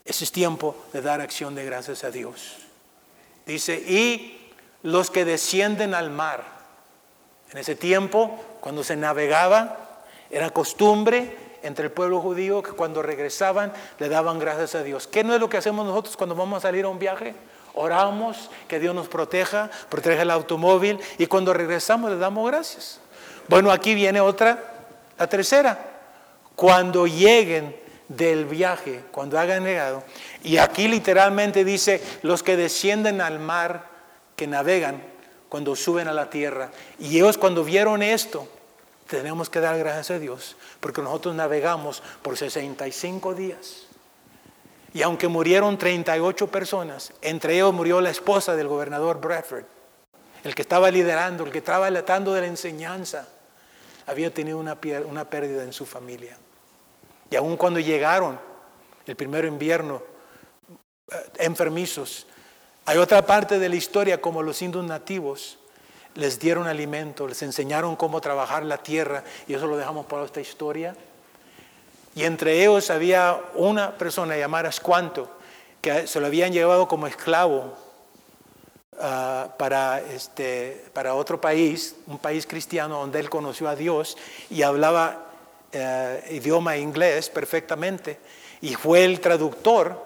Ese es tiempo de dar acción de gracias a Dios. Dice, y los que descienden al mar. En ese tiempo, cuando se navegaba, era costumbre entre el pueblo judío que cuando regresaban le daban gracias a Dios. ¿Qué no es lo que hacemos nosotros cuando vamos a salir a un viaje? Oramos que Dios nos proteja, proteja el automóvil y cuando regresamos le damos gracias. Bueno, aquí viene otra, la tercera. Cuando lleguen del viaje, cuando hagan llegado. Y aquí literalmente dice, los que descienden al mar, que navegan, cuando suben a la tierra. Y ellos cuando vieron esto, tenemos que dar gracias a Dios, porque nosotros navegamos por 65 días. Y aunque murieron 38 personas, entre ellos murió la esposa del gobernador Bradford, el que estaba liderando, el que estaba tratando de la enseñanza, había tenido una, una pérdida en su familia. Y aun cuando llegaron el primer invierno, eh, enfermizos, hay otra parte de la historia como los indios nativos les dieron alimento, les enseñaron cómo trabajar la tierra y eso lo dejamos para esta historia. Y entre ellos había una persona llamada Escuanto que se lo habían llevado como esclavo ah, para, este, para otro país, un país cristiano donde él conoció a Dios y hablaba eh, idioma inglés perfectamente y fue el traductor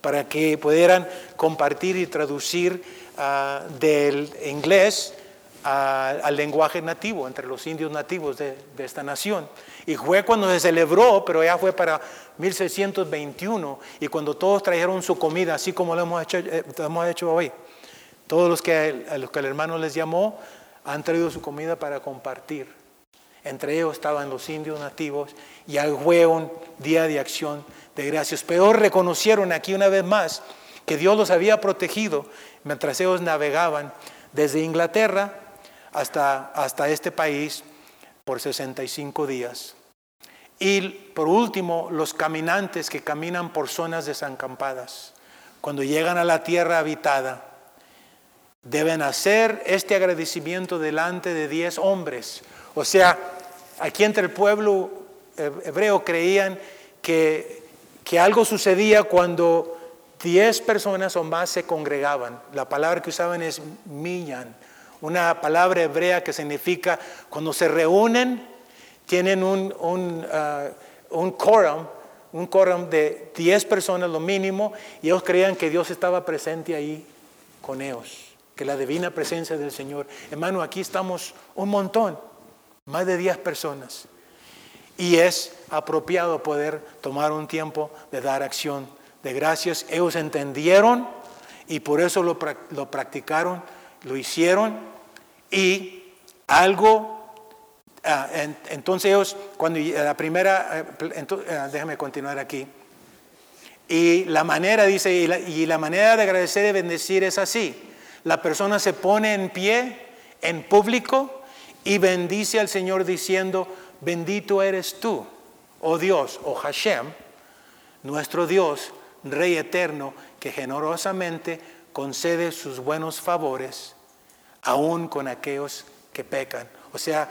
para que pudieran compartir y traducir ah, del inglés al lenguaje nativo entre los indios nativos de, esta nación. Y fue cuando se celebró, pero ya fue para 1621, y cuando todos trajeron su comida, así como lo hemos hecho, eh, hemos hecho hoy. Todos los que, a los que el hermano les llamó han traído su comida para compartir. Entre ellos estaban los indios nativos y fue un día de acción de gracias. Pero reconocieron aquí una vez más que Dios los había protegido mientras ellos navegaban desde Inglaterra hasta, hasta este país por 65 días. Y por último, los caminantes que caminan por zonas desacampadas, cuando llegan a la tierra habitada, deben hacer este agradecimiento delante de 10 hombres. O sea, aquí entre el pueblo hebreo creían que, que algo sucedía cuando 10 personas o más se congregaban. La palabra que usaban es millan una palabra hebrea que significa cuando se reúnen, tienen un, un, uh, un quórum, un quórum de 10 personas lo mínimo, y ellos creían que Dios estaba presente ahí con ellos, que la divina presencia del Señor. Hermano, aquí estamos un montón, más de 10 personas. Y es apropiado poder tomar un tiempo de dar acción de gracias. Ellos entendieron y por eso lo, lo practicaron, lo hicieron y algo, ah, entonces ellos, cuando la primera, eh, ah, déjame continuar aquí. Y la manera, dice, y la, manera de agradecer y bendecir es así. La persona se pone en pie, en público, y bendice al Señor diciendo, bendito eres tú, oh Dios, oh Hashem, nuestro Dios, Rey eterno, que generosamente concede sus buenos favores aún con aquellos que pecan. O sea,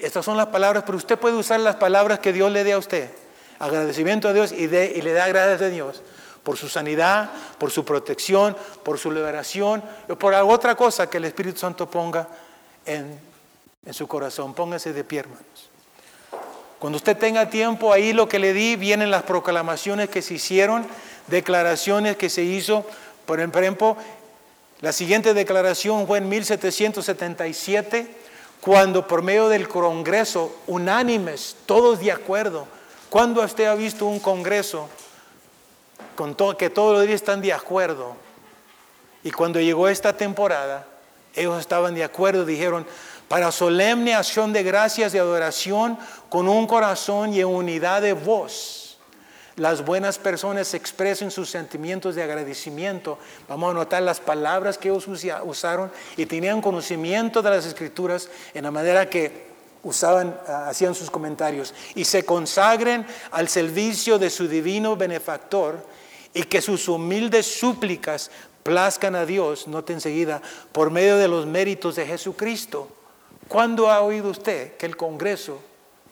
estas son las palabras, pero usted puede usar las palabras que Dios le dé a usted. Agradecimiento a Dios y, le da gracias a Dios por su sanidad, por su protección, por su liberación, por otra cosa que el Espíritu Santo ponga en, en su corazón. Póngase de pie, hermanos. Cuando usted tenga tiempo, ahí lo que le di, vienen las proclamaciones que se hicieron, declaraciones que se hizo. Por ejemplo, la siguiente declaración fue en 1777, cuando por medio del Congreso, unánimes, todos de acuerdo, cuando usted ha visto un Congreso con que todos los días están de acuerdo? Y cuando llegó esta temporada, ellos estaban de acuerdo, dijeron, para solemne acción de gracias y adoración, con un corazón y unidad de voz las buenas personas expresen sus sentimientos de agradecimiento. Vamos a notar las palabras que ellos usaron y tenían conocimiento de las escrituras en la manera que usaban, ah, hacían sus comentarios y se consagren al servicio de su divino benefactor y que sus humildes súplicas plazcan a Dios, note enseguida, por medio de los méritos de Jesucristo. ¿Cuándo ha oído usted que el Congreso,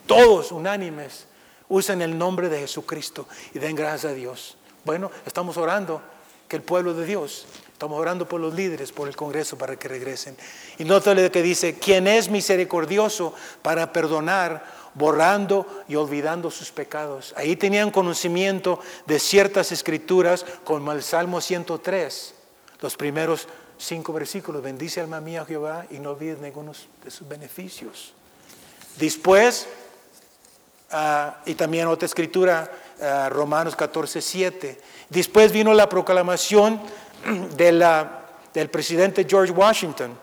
todos unánimes, Usen el nombre de Jesucristo y den gracias a Dios. Bueno, estamos orando que el pueblo de Dios, estamos orando por los líderes, por el Congreso para que regresen. Y nótale que dice, quien es misericordioso para perdonar, borrando y olvidando sus pecados. Ahí tenían conocimiento de ciertas escrituras, como el Salmo 103, los primeros cinco versículos. Bendice alma mía Jehová y no olvides ninguno de sus beneficios. Después Ah, y también otra escritura uh, Romanos 14, 7. Después vino la proclamación de la, del presidente George Washington,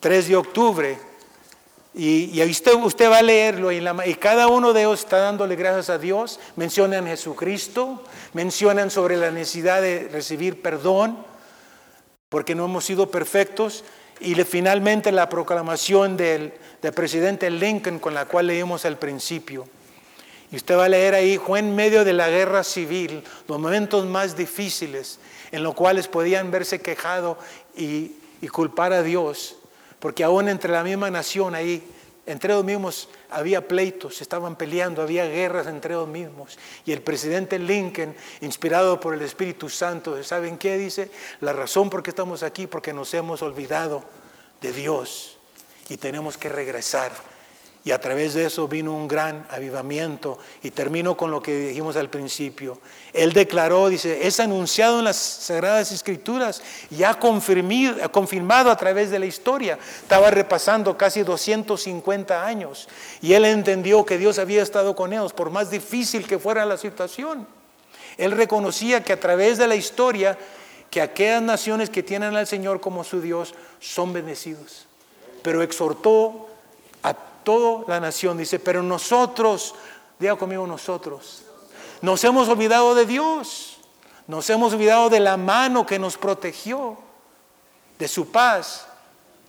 3 de octubre. Y, y usted, usted, va a leerlo y, la, y, cada uno de ellos está dándole gracias a Dios. Mencionan Jesucristo, mencionan sobre la necesidad de recibir perdón, porque no hemos sido perfectos. Y le, finalmente la proclamación del, del presidente Lincoln, con la cual leímos al principio. Y usted va a leer ahí, fue en medio de la guerra civil, los momentos más difíciles, en los cuales podían verse quejado y, culpar a Dios, porque aún entre la misma nación ahí, entre ellos mismos había pleitos, estaban peleando, había guerras entre ellos mismos. Y el presidente Lincoln, inspirado por el Espíritu Santo, ¿saben qué dice? La razón por qué estamos aquí, porque nos hemos olvidado de Dios y tenemos que regresar y a través de eso vino un gran avivamiento. Y termino con lo que dijimos al principio. Él declaró, dice, es anunciado en las Sagradas Escrituras y ha confirmado a través de la historia. Estaba repasando casi 250 años. Y él entendió que Dios había estado con ellos, por más difícil que fuera la situación. Él reconocía que a través de la historia, que aquellas naciones que tienen al Señor como su Dios son bendecidos. Pero exhortó a toda la nación. Dice, pero nosotros, diga conmigo nosotros, nos hemos olvidado de Dios, nos hemos olvidado de la mano que nos protegió, de su paz,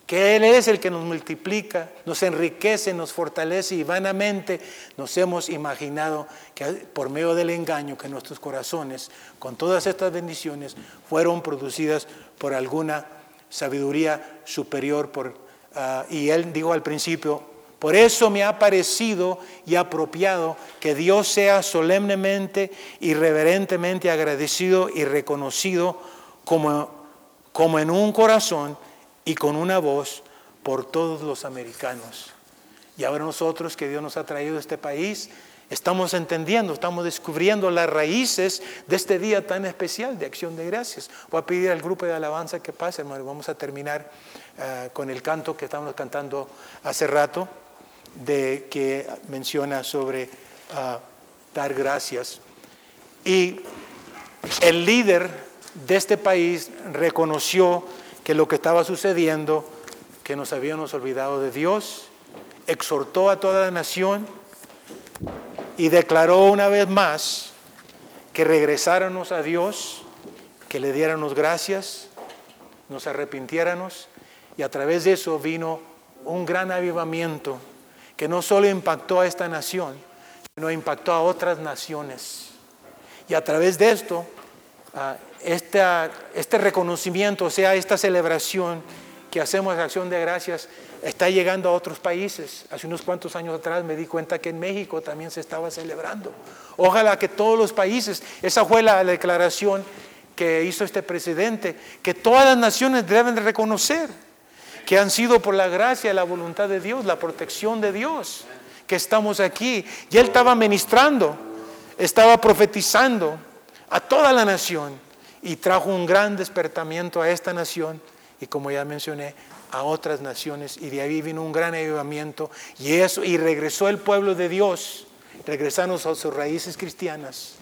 que Él es el que nos multiplica, nos enriquece, nos fortalece y vanamente nos hemos imaginado que por medio del engaño que nuestros corazones, con todas estas bendiciones, fueron producidas por alguna sabiduría superior. Por, uh, y Él dijo al principio, por eso me ha parecido y apropiado que Dios sea solemnemente y reverentemente agradecido y reconocido como, como en un corazón y con una voz por todos los americanos. Y ahora nosotros que Dios nos ha traído a este país, estamos entendiendo, estamos descubriendo las raíces de este día tan especial de acción de gracias. Voy a pedir al grupo de alabanza que pase, hermano. Vamos a terminar uh, con el canto que estábamos cantando hace rato de que menciona sobre uh, dar gracias. Y el líder de este país reconoció que lo que estaba sucediendo, que nos habíamos olvidado de Dios, exhortó a toda la nación y declaró una vez más que regresáramos a Dios, que le diéramos gracias, nos arrepintiéramos y a través de eso vino un gran avivamiento que no solo impactó a esta nación, sino impactó a otras naciones. Y a través de esto, este, este reconocimiento, o sea, esta celebración que hacemos de acción de gracias, está llegando a otros países. Hace unos cuantos años atrás me di cuenta que en México también se estaba celebrando. Ojalá que todos los países, esa fue la declaración que hizo este presidente, que todas las naciones deben de reconocer que han sido por la gracia la voluntad de Dios, la protección de Dios, que estamos aquí. Y él estaba ministrando, estaba profetizando a toda la nación y trajo un gran despertamiento a esta nación y como ya mencioné, a otras naciones. Y de ahí vino un gran avivamiento y eso y regresó el pueblo de Dios, regresamos a sus raíces cristianas,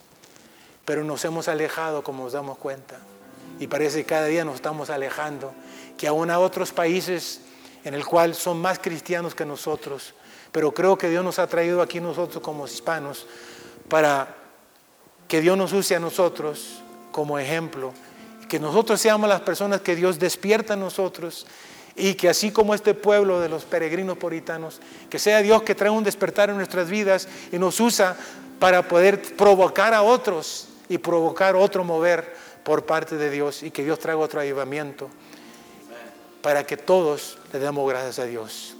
pero nos hemos alejado como nos damos cuenta. Y parece que cada día nos estamos alejando que aún a otros países en el cual son más cristianos que nosotros. Pero creo que Dios nos ha traído aquí nosotros como hispanos para que Dios nos use a nosotros como ejemplo, que nosotros seamos las personas que Dios despierta en nosotros y que así como este pueblo de los peregrinos puritanos, que sea Dios que trae un despertar en nuestras vidas y nos usa para poder provocar a otros y provocar otro mover por parte de Dios y que Dios traiga otro avivamiento para que todos le demos gracias a Dios.